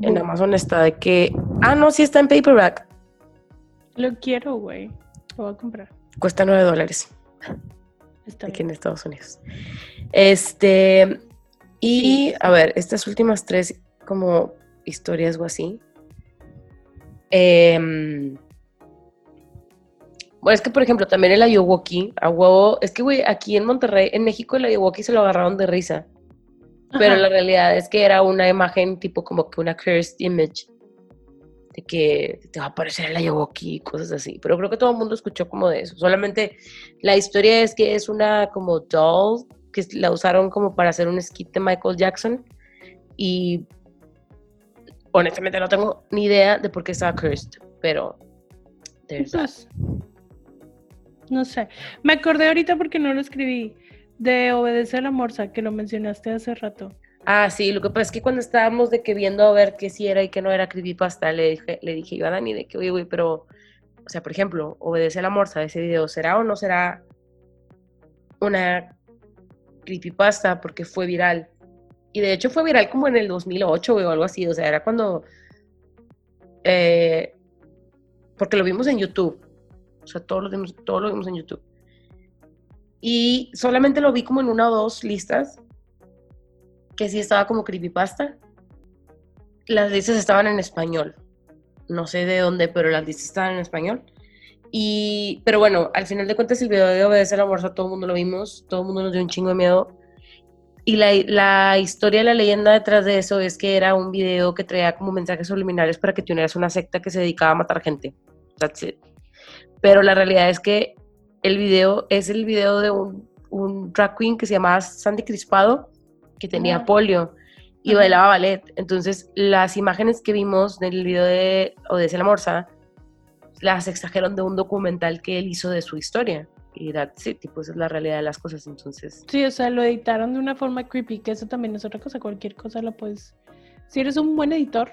Speaker 2: En Amazon está de que. Ah, no, sí está en paperback.
Speaker 1: Lo quiero, güey. Lo voy a comprar.
Speaker 2: Cuesta nueve dólares. Está aquí en Estados Unidos. Este. Y a ver, estas últimas tres como historias o así. Eh, bueno, es que, por ejemplo, también el Ayahuasca, a huevo, es que, güey, aquí en Monterrey, en México, el Ayahuasca se lo agarraron de risa. Pero la realidad es que era una imagen tipo como que una cursed image de que te va a aparecer el Ayahuasca y cosas así. Pero creo que todo el mundo escuchó como de eso. Solamente la historia es que es una como doll que la usaron como para hacer un skit de Michael Jackson. Y honestamente no tengo ni idea de por qué estaba cursed, pero pues,
Speaker 1: no sé. Me acordé ahorita porque no lo escribí. De obedecer a la morsa, que lo mencionaste hace rato.
Speaker 2: Ah, sí, lo que pasa es que cuando estábamos de que viendo a ver qué sí era y qué no era creepypasta, le dije, le dije yo a Dani de que, oye, güey, pero, o sea, por ejemplo, obedece a la morsa de ese video, ¿será o no será una creepypasta? Porque fue viral. Y de hecho fue viral como en el 2008, o algo así, o sea, era cuando... Eh, porque lo vimos en YouTube. O sea, todo lo, vimos, todo lo vimos en YouTube. Y solamente lo vi como en una o dos listas, que sí estaba como creepypasta. Las listas estaban en español. No sé de dónde, pero las listas estaban en español. Y, pero bueno, al final de cuentas el video de Obedecer a la Morsa, todo el mundo lo vimos, todo el mundo nos dio un chingo de miedo. Y la, la, historia, la leyenda detrás de eso es que era un video que traía como mensajes subliminales para que te unieras a una secta que se dedicaba a matar gente. That's it. Pero la realidad es que el video es el video de un, un drag queen que se llamaba Sandy Crispado, que tenía polio y bailaba ballet. Entonces, las imágenes que vimos del video de Odessa la Morsa las exageraron de un documental que él hizo de su historia. Y sí, tipo, esa es la realidad de las cosas, entonces.
Speaker 1: Sí, o sea, lo editaron de una forma creepy, que eso también es otra cosa, cualquier cosa lo puedes... Si eres un buen editor.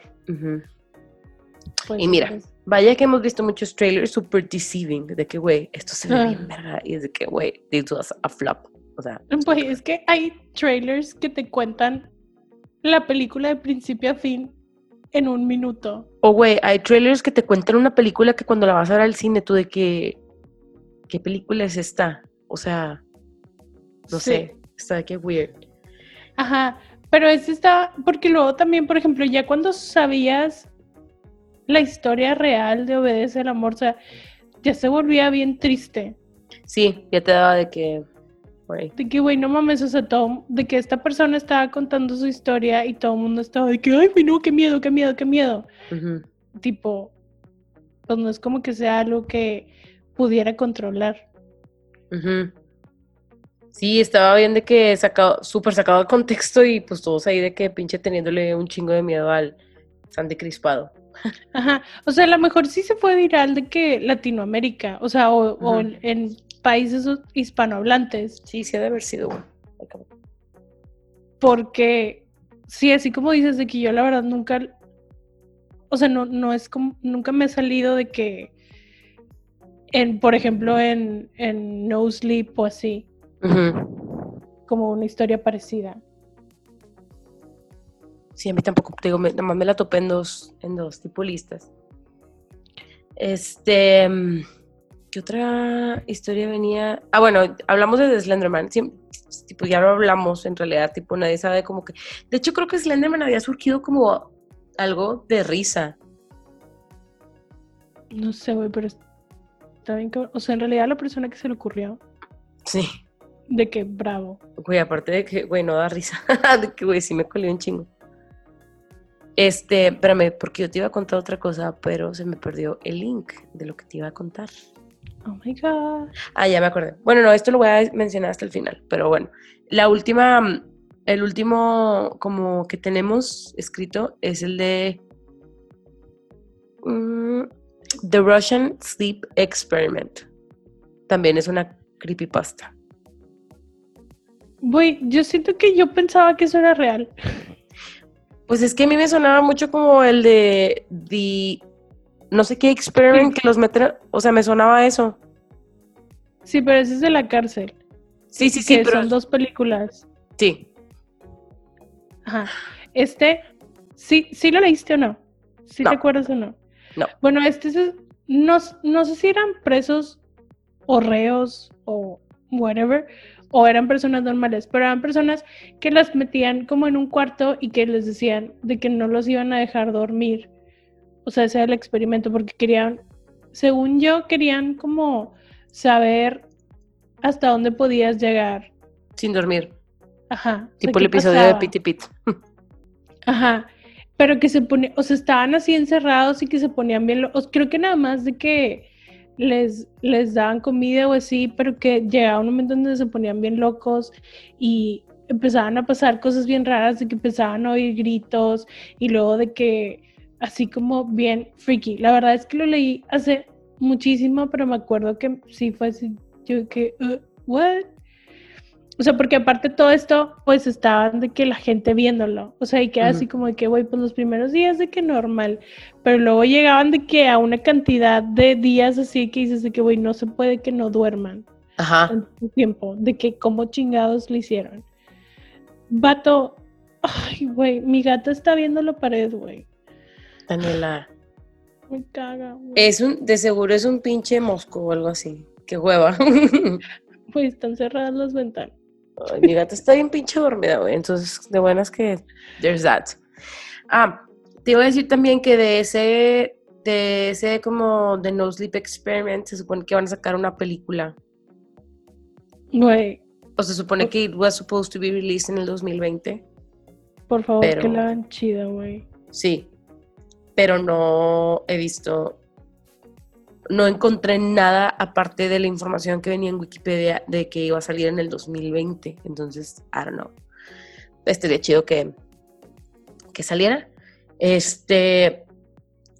Speaker 2: pues, y mira, vaya que hemos visto muchos trailers super deceiving, de que, güey, esto se ve bien ah. verga, y es de que, güey, this was a flop. O sea. [laughs]
Speaker 1: Pues es que hay trailers que te cuentan la película de principio a fin en un minuto.
Speaker 2: O, güey, hay trailers que te cuentan una película que cuando la vas a ver al cine, tú de que, ¿qué película es esta? O sea, no sé, está de que weird.
Speaker 1: Ajá, pero este está, porque luego también, por ejemplo, ya cuando sabías la historia real de Obedece el Amor, o sea, ya se volvía bien triste.
Speaker 2: Sí, ya te daba de que
Speaker 1: de que, güey, no mames, o sea, todo, de que esta persona estaba contando su historia y todo el mundo estaba de que, ay, no, qué miedo, qué miedo, qué miedo. Tipo, pues no es como que sea algo que pudiera controlar.
Speaker 2: Sí, estaba bien de que sacado, súper sacado de contexto y pues todos ahí de que pinche teniéndole un chingo de miedo al Sandy Crispado.
Speaker 1: Ajá, o sea, a lo mejor sí se fue viral de que Latinoamérica, o sea, o, en, países hispanohablantes.
Speaker 2: Sí, sí ha de haber sido bueno.
Speaker 1: Porque, sí, así como dices, de que yo la verdad nunca, o sea, no, no es como, nunca me he salido de que, en, por ejemplo, en, en No Sleep o así, como una historia parecida.
Speaker 2: Sí, a mí tampoco, te digo, nada más me la topé en dos, en dos tipo listas. Este, ¿Qué otra historia venía? Ah, bueno, hablamos de Slenderman. tipo, ya lo hablamos en realidad, tipo, nadie sabe como que. De hecho, creo que Slenderman había surgido como algo de risa.
Speaker 1: No sé, güey, pero está bien que. O sea, en realidad la persona que se le ocurrió.
Speaker 2: Sí.
Speaker 1: De que bravo.
Speaker 2: Güey, aparte de que, güey, no da risa. [laughs] de que, güey, sí me colió un chingo. Este, espérame, porque yo te iba a contar otra cosa, pero se me perdió el link de lo que te iba a contar.
Speaker 1: Oh my God.
Speaker 2: Ah, ya me acordé. Bueno, no, esto lo voy a mencionar hasta el final, pero bueno. La última, el último como que tenemos escrito es el de mm, The Russian Sleep Experiment. También es una creepypasta.
Speaker 1: Voy, yo siento que yo pensaba que eso era real.
Speaker 2: Pues es que a mí me sonaba mucho como el de The no sé qué experiment que los meten, o sea, me sonaba eso.
Speaker 1: Sí, pero ese es de la cárcel.
Speaker 2: Sí, sí, sí,
Speaker 1: pero son dos películas.
Speaker 2: Sí.
Speaker 1: Ajá. Este, ¿sí, sí lo leíste o no? ¿Sí te acuerdas o no?
Speaker 2: No.
Speaker 1: Bueno, este es, no, no sé si eran presos o reos o whatever, o eran personas normales, pero eran personas que las metían como en un cuarto y que les decían de que no los iban a dejar dormir o sea, ese era el experimento, porque querían, según yo, querían como saber hasta dónde podías llegar.
Speaker 2: Sin dormir.
Speaker 1: Ajá.
Speaker 2: Tipo el episodio de Pity Pit. [laughs]
Speaker 1: Ajá. Pero que se ponían, o sea, estaban así encerrados y que se ponían bien locos. Creo que nada más de que les, les daban comida o así, pero que llegaba un momento donde se ponían bien locos y empezaban a pasar cosas bien raras, de que empezaban a oír gritos y luego de que así como bien freaky. La verdad es que lo leí hace muchísimo, pero me acuerdo que sí fue así, yo que, uh, ¿what? O sea, porque aparte todo esto, pues estaban de que la gente viéndolo. O sea, y que así como de que, güey, pues los primeros días de que normal. Pero luego llegaban de que a una cantidad de días así que dices de que, güey, no se puede que no duerman.
Speaker 2: Ajá.
Speaker 1: En tiempo. De que como chingados lo hicieron. Vato, ay, güey, mi gata está viendo la pared, güey.
Speaker 2: Daniela.
Speaker 1: Me caga.
Speaker 2: Es un, de seguro es un pinche mosco o algo así. Qué hueva. [laughs]
Speaker 1: Pues están cerradas las ventanas.
Speaker 2: Ay, mi gata está bien pinche dormida, güey. Entonces, de buenas que there's that. Ah, te iba a decir también que de ese, de ese como The No Sleep Experiment se supone que van a sacar una película.
Speaker 1: Güey.
Speaker 2: O se supone que it was supposed to be released en el 2020.
Speaker 1: Por favor, que la hagan chida, güey.
Speaker 2: Sí, pero no he visto no encontré nada aparte de la información que venía en Wikipedia de que iba a salir en el 2020. Entonces, I don't know. Estaría chido que, que saliera. Este,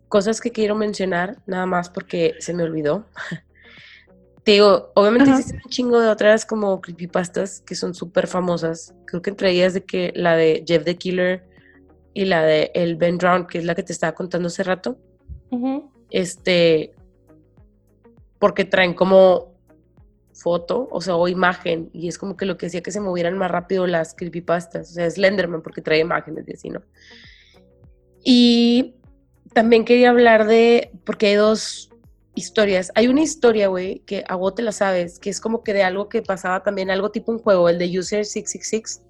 Speaker 2: cosas que quiero mencionar, nada más porque se me olvidó. [laughs] Te digo, obviamente existen un chingo de otras como creepypastas que son súper famosas. Creo que entre ellas de que la de Jeff the Killer y la de el Ben Drown, que es la que te estaba contando hace rato. Este, porque traen como foto, o sea, o imagen, y es como que lo que hacía que se movieran más rápido las creepypastas, o sea, Slenderman porque trae imágenes y así, ¿no? Y también quería hablar de, porque hay dos historias. Hay una historia, güey, que a vos te la sabes, que es como que de algo que pasaba también, algo tipo un juego, el de User 666.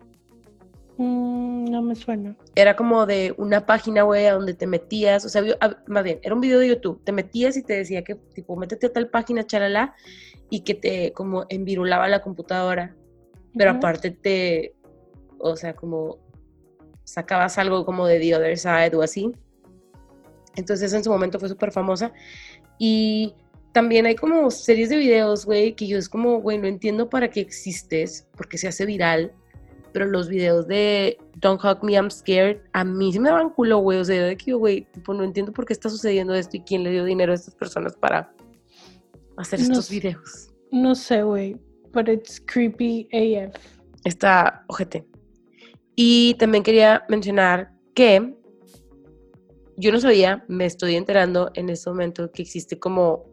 Speaker 1: Mm, no me suena.
Speaker 2: Era como de una página, güey, a donde te metías, o sea, más bien, era un video de YouTube, te metías y te decía que, tipo, métete a tal página, chalala, y que te, como, envirulaba la computadora, pero aparte te, o sea, como, sacabas algo como de The Other Side o así. Entonces en su momento fue súper famosa. Y también hay como series de videos, güey, que yo es como, güey, no entiendo para qué existes, porque se hace viral, pero los videos de Don't Hug Me, I'm Scared, a mí se me dan culo, güey, o sea, de que, güey, tipo, no entiendo por qué está sucediendo esto y quién le dio dinero a estas personas para hacer estos videos.
Speaker 1: No sé, güey, but it's creepy AF.
Speaker 2: Está ojete. Y también quería mencionar que yo no sabía, me estoy enterando en este momento que existe como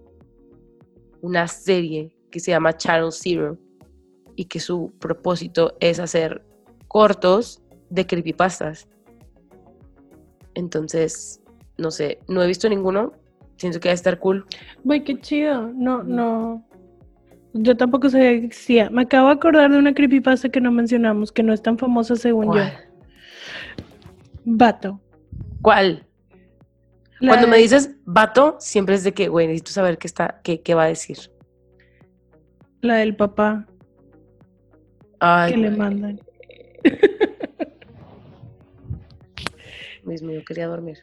Speaker 2: una serie que se llama Channel Zero y que su propósito es hacer cortos de creepypastas. Entonces, no sé, no he visto ninguno. Siento que va a estar cool.
Speaker 1: Güey, qué chido. No, no. Yo tampoco sabía que existía. Me acabo de acordar de una creepypasta que no mencionamos, que no es tan famosa según yo. Vato.
Speaker 2: ¿Cuál? Cuando me dices vato, siempre es de que, güey, necesito saber qué, está, qué, qué va a decir.
Speaker 1: La del papá.
Speaker 2: Ay,
Speaker 1: que le mandan.
Speaker 2: Mismo, yo quería dormir.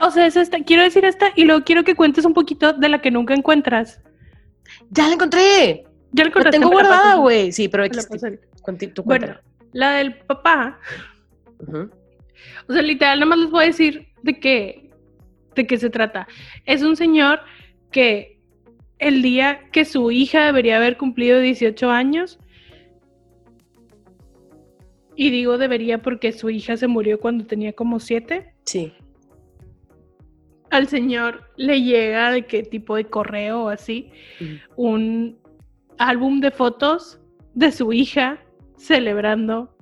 Speaker 1: o sea, es esta. Quiero decir esta y luego quiero que cuentes un poquito de la que nunca encuentras.
Speaker 2: ¡Ya la encontré!
Speaker 1: Ya la encontré.
Speaker 2: La tengo guardada, güey. Sí, pero aquí
Speaker 1: Bueno, la del papá. O sea, literal, nada más les voy a decir de qué, de qué se trata. Es un señor que el día que su hija debería haber cumplido 18 años, y digo debería porque su hija se murió cuando tenía como 7.
Speaker 2: Sí.
Speaker 1: Al señor le llega de qué tipo de correo o así, un álbum de fotos de su hija celebrando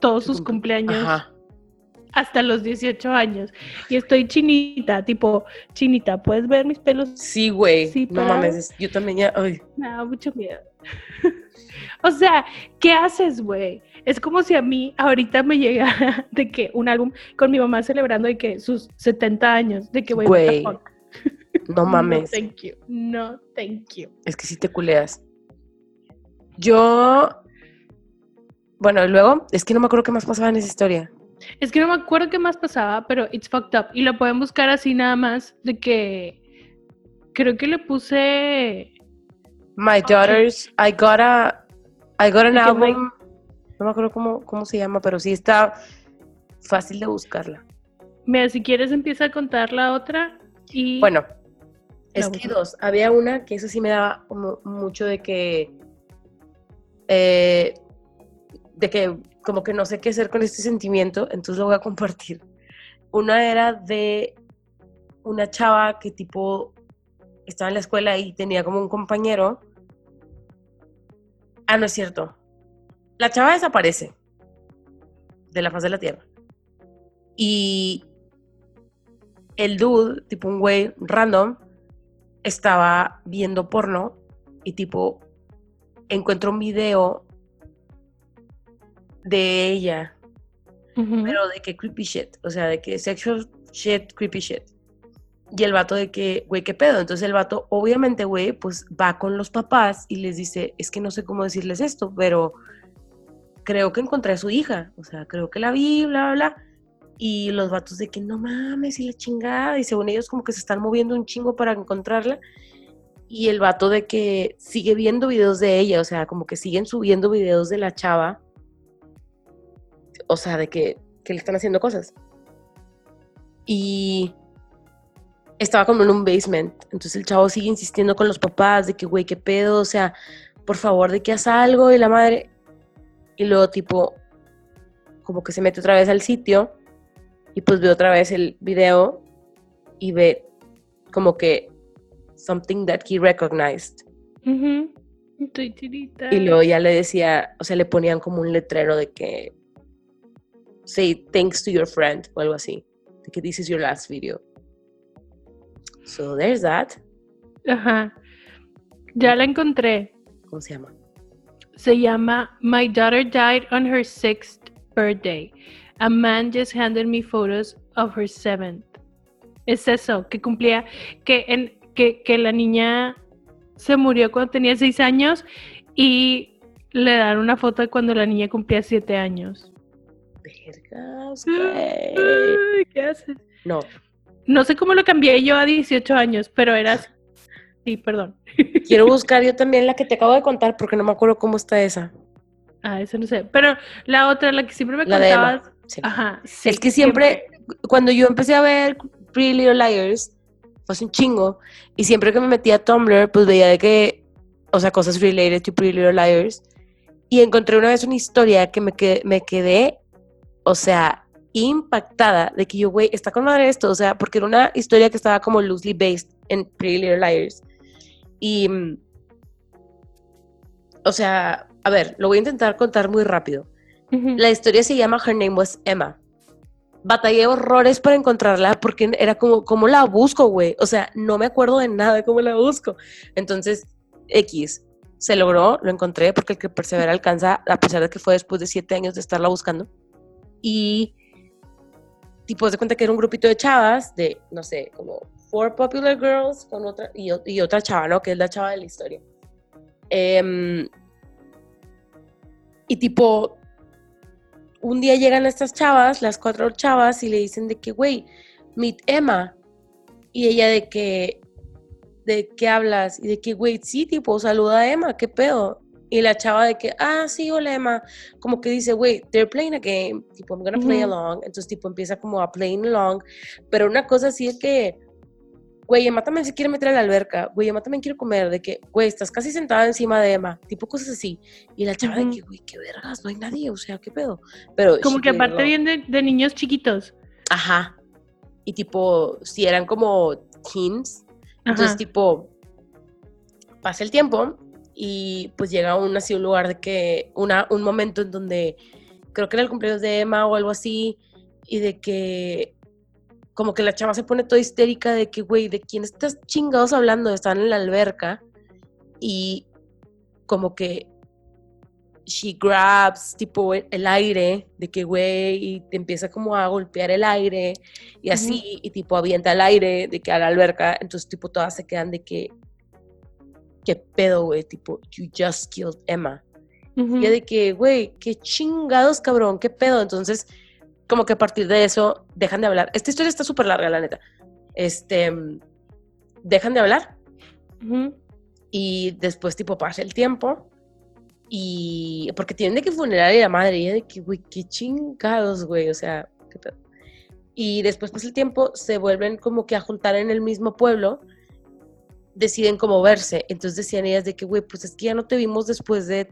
Speaker 1: todos sus cumpleaños hasta los 18 años. Y estoy chinita, tipo, chinita, ¿puedes ver mis pelos?
Speaker 2: Sí, güey. Sí, no mames, yo también ya. Ay.
Speaker 1: Me da mucho miedo. [laughs] o sea, ¿qué haces, güey? Es como si a mí ahorita me llegara [laughs] de que un álbum con mi mamá celebrando de que sus 70 años, de que,
Speaker 2: güey, [laughs] no mames.
Speaker 1: No, thank you. No, thank you.
Speaker 2: Es que sí te culeas. Yo. Bueno, luego, es que no me acuerdo qué más pasaba en esa historia.
Speaker 1: Es que no me acuerdo qué más pasaba, pero it's fucked up. Y lo pueden buscar así nada más de que creo que le puse
Speaker 2: My Daughters, I got a I got an album. No me acuerdo cómo, cómo se llama, pero sí está fácil de buscarla.
Speaker 1: Mira, si quieres empieza a contar la otra y
Speaker 2: Bueno, es que dos. Había una que eso sí me daba como mucho de que eh, de que como que no sé qué hacer con este sentimiento, entonces lo voy a compartir. Una era de una chava que tipo estaba en la escuela y tenía como un compañero. Ah, no es cierto. La chava desaparece de la faz de la tierra. Y el dude, tipo un güey random, estaba viendo porno y tipo encuentra un video de ella. Pero de que creepy shit. O sea, de que sexual shit, creepy shit. Y el vato de que, güey, ¿qué pedo? Entonces el vato, obviamente, güey, pues va con los papás y les dice, es que no sé cómo decirles esto, pero creo que encontré a su hija. O sea, creo que la vi, bla, bla, bla. Y los vatos de que no mames y la chingada. Y según ellos como que se están moviendo un chingo para encontrarla. Y el vato de que sigue viendo videos de ella, o sea, como que siguen subiendo videos de la chava. O sea, de que, que le están haciendo cosas. Y estaba como en un basement. Entonces el chavo sigue insistiendo con los papás de que, güey, qué pedo, o sea, por favor, de que haz algo. Y la madre. Y luego, tipo, como que se mete otra vez al sitio. Y pues ve otra vez el video. Y ve como que something that he recognized. Y luego ya le decía, o sea, le ponían como un letrero de que say thanks to your friend o algo así. De que this is your last video. So there's that.
Speaker 1: Ajá. Ya la encontré.
Speaker 2: ¿Cómo se llama?
Speaker 1: Se llama My daughter died on her sixth birthday. A man just handed me photos of her seventh. Es eso, que cumplía, que, en, que, que la niña se murió cuando tenía seis años y le dan una foto de cuando la niña cumplía siete años.
Speaker 2: Vergas,
Speaker 1: ¿Qué haces?
Speaker 2: No,
Speaker 1: no sé cómo lo cambié yo a 18 años, pero era Sí, perdón.
Speaker 2: Quiero buscar yo también la que te acabo de contar porque no me acuerdo cómo está esa.
Speaker 1: Ah, esa no sé. Pero la otra, la que siempre me contabas. Ajá.
Speaker 2: es que siempre, cuando yo empecé a ver Pretty Little Liars, fue un chingo. Y siempre que me metía a Tumblr, pues veía de que, o sea, cosas related to Pretty Little Liars. Y encontré una vez una historia que me quedé, me quedé o sea, impactada de que yo, güey, está con madre esto, o sea, porque era una historia que estaba como loosely based en Pretty Little Liars. Y, o sea, a ver, lo voy a intentar contar muy rápido. La historia se llama Her Name Was Emma. Batallé horrores para encontrarla porque era como, ¿cómo la busco, güey? O sea, no me acuerdo de nada de cómo la busco. Entonces, X, se logró, lo encontré porque el que persevera alcanza, a pesar de que fue después de siete años de estarla buscando. Y tipo, de cuenta que era un grupito de chavas, de, no sé, como Four Popular Girls con otra, y, y otra chava, ¿no? Que es la chava de la historia. Em, y tipo, un día llegan estas chavas, las cuatro chavas, y le dicen de que, güey, meet Emma. Y ella de que, ¿de qué hablas? Y de que, güey, sí, tipo, saluda a Emma, ¿qué pedo? Y la chava de que, ah, sí, hola Emma, como que dice, wait, they're playing a game, tipo, I'm gonna play along. Entonces, tipo, empieza como a playing along. Pero una cosa así es que, güey, Emma también se quiere meter a la alberca, güey, Emma también quiere comer, de que, güey, estás casi sentada encima de Emma, tipo cosas así. Y la chava de que, güey, qué vergas, no hay nadie, o sea, qué pedo. Pero,
Speaker 1: como que aparte viene de, niños chiquitos.
Speaker 2: Ajá. Y tipo, si eran como teens, entonces, tipo, pasa el tiempo y pues llega un así un lugar de que, una, un momento en donde creo que era el cumpleaños de Emma o algo así, y de que como que la chava se pone toda histérica de que, güey, ¿de quién estás chingados hablando? Están en la alberca y como que she grabs tipo el aire de que güey y te empieza como a golpear el aire y así y tipo avienta el aire de que a la alberca entonces tipo todas se quedan de que ¿qué pedo, güey? Tipo, you just killed Emma. Y de que, güey, qué chingados, cabrón, qué pedo. Entonces, como que a partir de eso, dejan de hablar. Esta historia está súper larga, la neta. Este, dejan de hablar. Y después, tipo, pasa el tiempo. Y porque tienen de que funerar a la madre. Y de que, güey, qué chingados, güey. O sea, qué pedo. Y después pasa el tiempo, se vuelven como que a juntar en el mismo pueblo deciden cómo verse. Entonces decían ellas de que, güey, pues es que ya no te vimos después de...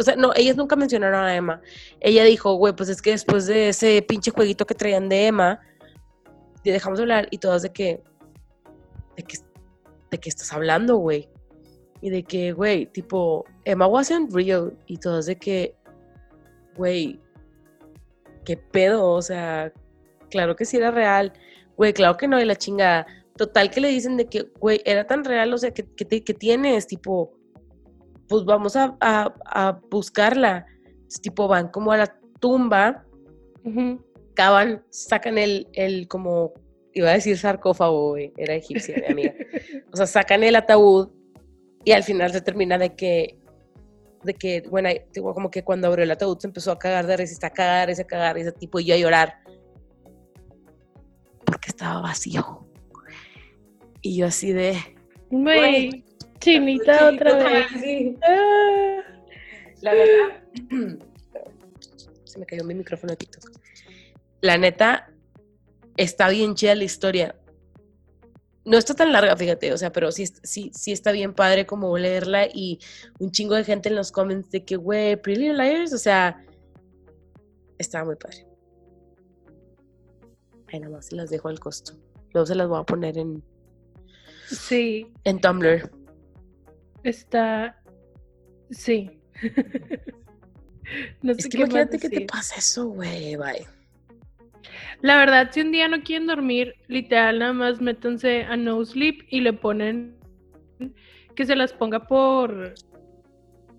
Speaker 2: O sea, no, ellas nunca mencionaron a Emma. Ella dijo, güey, pues es que después de ese pinche jueguito que traían de Emma, dejamos de hablar y todas de que... De que, de que estás hablando, güey. Y de que, güey, tipo, Emma wasn't real. Y todas de que, güey, qué pedo, o sea, claro que sí era real. Güey, claro que no, y la chingada Total que le dicen de que, güey, era tan real, o sea, que, que, tienes, tipo, pues vamos a, a, buscarla. tipo, van como a la tumba, cavan, sacan el, el, como, iba a decir sarcófago, era egipcia, mi amiga. O sea, sacan el ataúd y al final se termina de que, de que, bueno, como que cuando abrió el ataúd se empezó a cagar de risa, a cagar, a cagar, ese tipo, y yo a llorar. que estaba vacío. Y yo así de...
Speaker 1: Güey, chinita otra vez. Ah.
Speaker 2: La verdad... [clears throat] Se me cayó mi micrófono de TikTok. La neta, está bien chida la historia. No está tan larga, fíjate, o sea, pero sí, sí, sí está bien padre como leerla y un chingo de gente en los comments de que, güey, Pretty Little Liars, o sea, estaba muy padre. Ahí nada más se las dejo al costo. Luego se las voy a poner en,
Speaker 1: Sí,
Speaker 2: en Tumblr.
Speaker 1: Está. Sí. [laughs] no sé
Speaker 2: Es que
Speaker 1: qué
Speaker 2: imagínate que te pasa eso, güey, bye.
Speaker 1: La verdad, si un día no quieren dormir, literal, nada más métanse a No Sleep y le ponen que se las ponga por.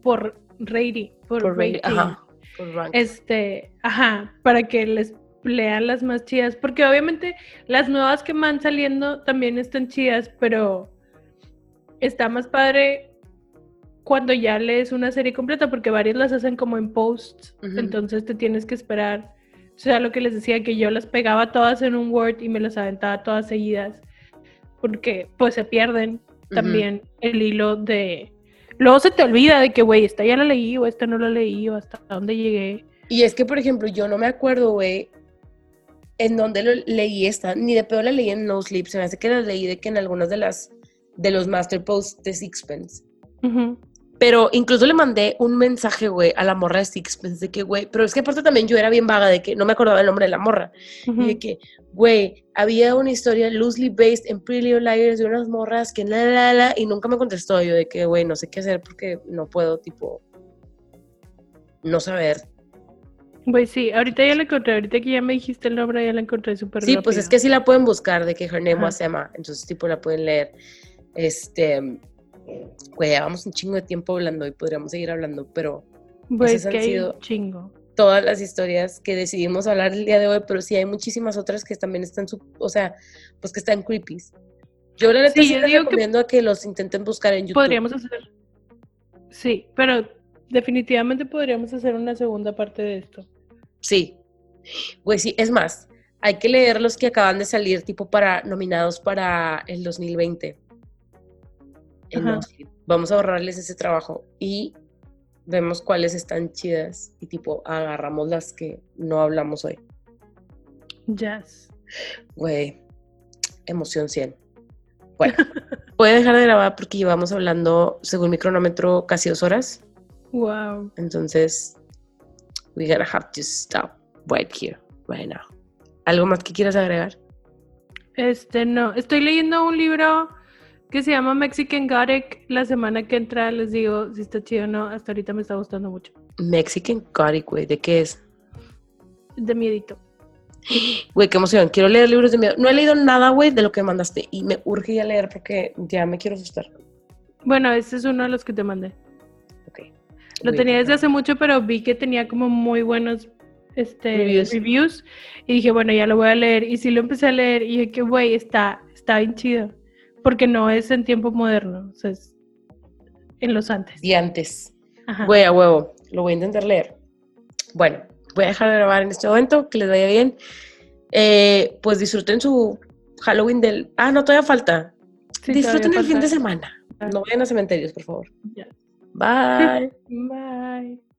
Speaker 1: por rating. Por,
Speaker 2: Por rating,
Speaker 1: rating.
Speaker 2: ajá, por.
Speaker 1: Este, ajá, para que les lean las más chidas, porque obviamente las nuevas que van saliendo también están chidas, pero está más padre cuando ya lees una serie completa, porque varias las hacen como en posts,
Speaker 2: Ujú.
Speaker 1: entonces te tienes que esperar. O sea, lo que les decía, que yo las pegaba todas en un Word y me las aventaba todas seguidas, porque pues se pierden también el hilo de... Luego se te olvida de que, güey, esta ya la leí o esta no la leí o hasta dónde llegué.
Speaker 2: Y es que, por ejemplo, yo no me acuerdo, güey, en dónde lo leí esta, ni de pedo la leí en No Sleep, se me hace que la leí de que en algunas de las, de los Master Posts de Sixpence.
Speaker 1: Ujú.
Speaker 2: Pero incluso le mandé un mensaje, güey, a la morra de Sixpence de que, güey, pero es que aparte también yo era bien vaga de que no me acordaba el nombre de la morra. Y de que, güey, había una historia loosely based en Pretty Little Liars de unas morras que la, la, la, y nunca me contestó. Yo de que, güey, no sé qué hacer porque no puedo, tipo, no saber.
Speaker 1: Pues sí, ahorita ya la encontré, ahorita que ya me dijiste el nombre ya la encontré súper
Speaker 2: Sí, pues es que sí la pueden buscar de que her name was Emma, entonces tipo la pueden leer. Este, güey, llevamos un chingo de tiempo hablando y podríamos seguir hablando, pero
Speaker 1: Pues
Speaker 2: esas han
Speaker 1: que hay
Speaker 2: sido-
Speaker 1: chingo.
Speaker 2: todas las historias que decidimos hablar el día de hoy, pero sí hay muchísimas otras que también están, o sea, pues que están creepies. Yo la neta
Speaker 1: Sí,
Speaker 2: les
Speaker 1: digo que
Speaker 2: recomiendo a que los intenten buscar en YouTube.
Speaker 1: Podríamos hacer. Sí, pero definitivamente podríamos hacer una segunda parte de esto.
Speaker 2: Sí. Güey, sí, es más, hay que leer los que acaban de salir, tipo para nominados para el 2020. Vamos a ahorrarles ese trabajo y vemos cuáles están chidas y tipo agarramos las que no hablamos hoy.
Speaker 1: Jazz.
Speaker 2: Güey, emoción 100. Bueno, [laughs] voy a dejar de grabar porque llevamos hablando, según mi cronómetro, casi dos horas.
Speaker 1: Wow.
Speaker 2: Entonces, we gotta have to stop right here, right now. ¿Algo más que quieras agregar?
Speaker 1: Este, no. Estoy leyendo un libro que se llama Mexican Gothic. La semana que entra les digo si está chido o no. Hasta ahorita me está gustando mucho.
Speaker 2: Mexican Gothic, güey, ¿de qué es?
Speaker 1: De miedito.
Speaker 2: Güey, qué emoción, quiero leer libros de miedo. No he leído nada, güey, de lo que mandaste y me urge ya leer porque ya me quiero asustar.
Speaker 1: Bueno, este es uno de los que te mandé.
Speaker 2: Ok.
Speaker 1: Lo tenía desde hace mucho, pero vi que tenía como muy buenos este,
Speaker 2: Reviews.
Speaker 1: reviews. Y dije, bueno, ya lo voy a leer. Y sí lo empecé a leer y dije que, güey, está, está bien chido. Porque no es en tiempo moderno, o sea, es en los antes.
Speaker 2: Y antes.
Speaker 1: Ajá.
Speaker 2: Güey, a huevo, lo voy a intentar leer. Bueno, voy a dejar de grabar en este momento, que les vaya bien. Eh, pues disfruten su Halloween del... Ah, no, todavía falta.
Speaker 1: Sí,
Speaker 2: disfruten
Speaker 1: todavía
Speaker 2: el fin de semana. No vayan a cementerios, por favor. Bye. [laughs]
Speaker 1: Bye.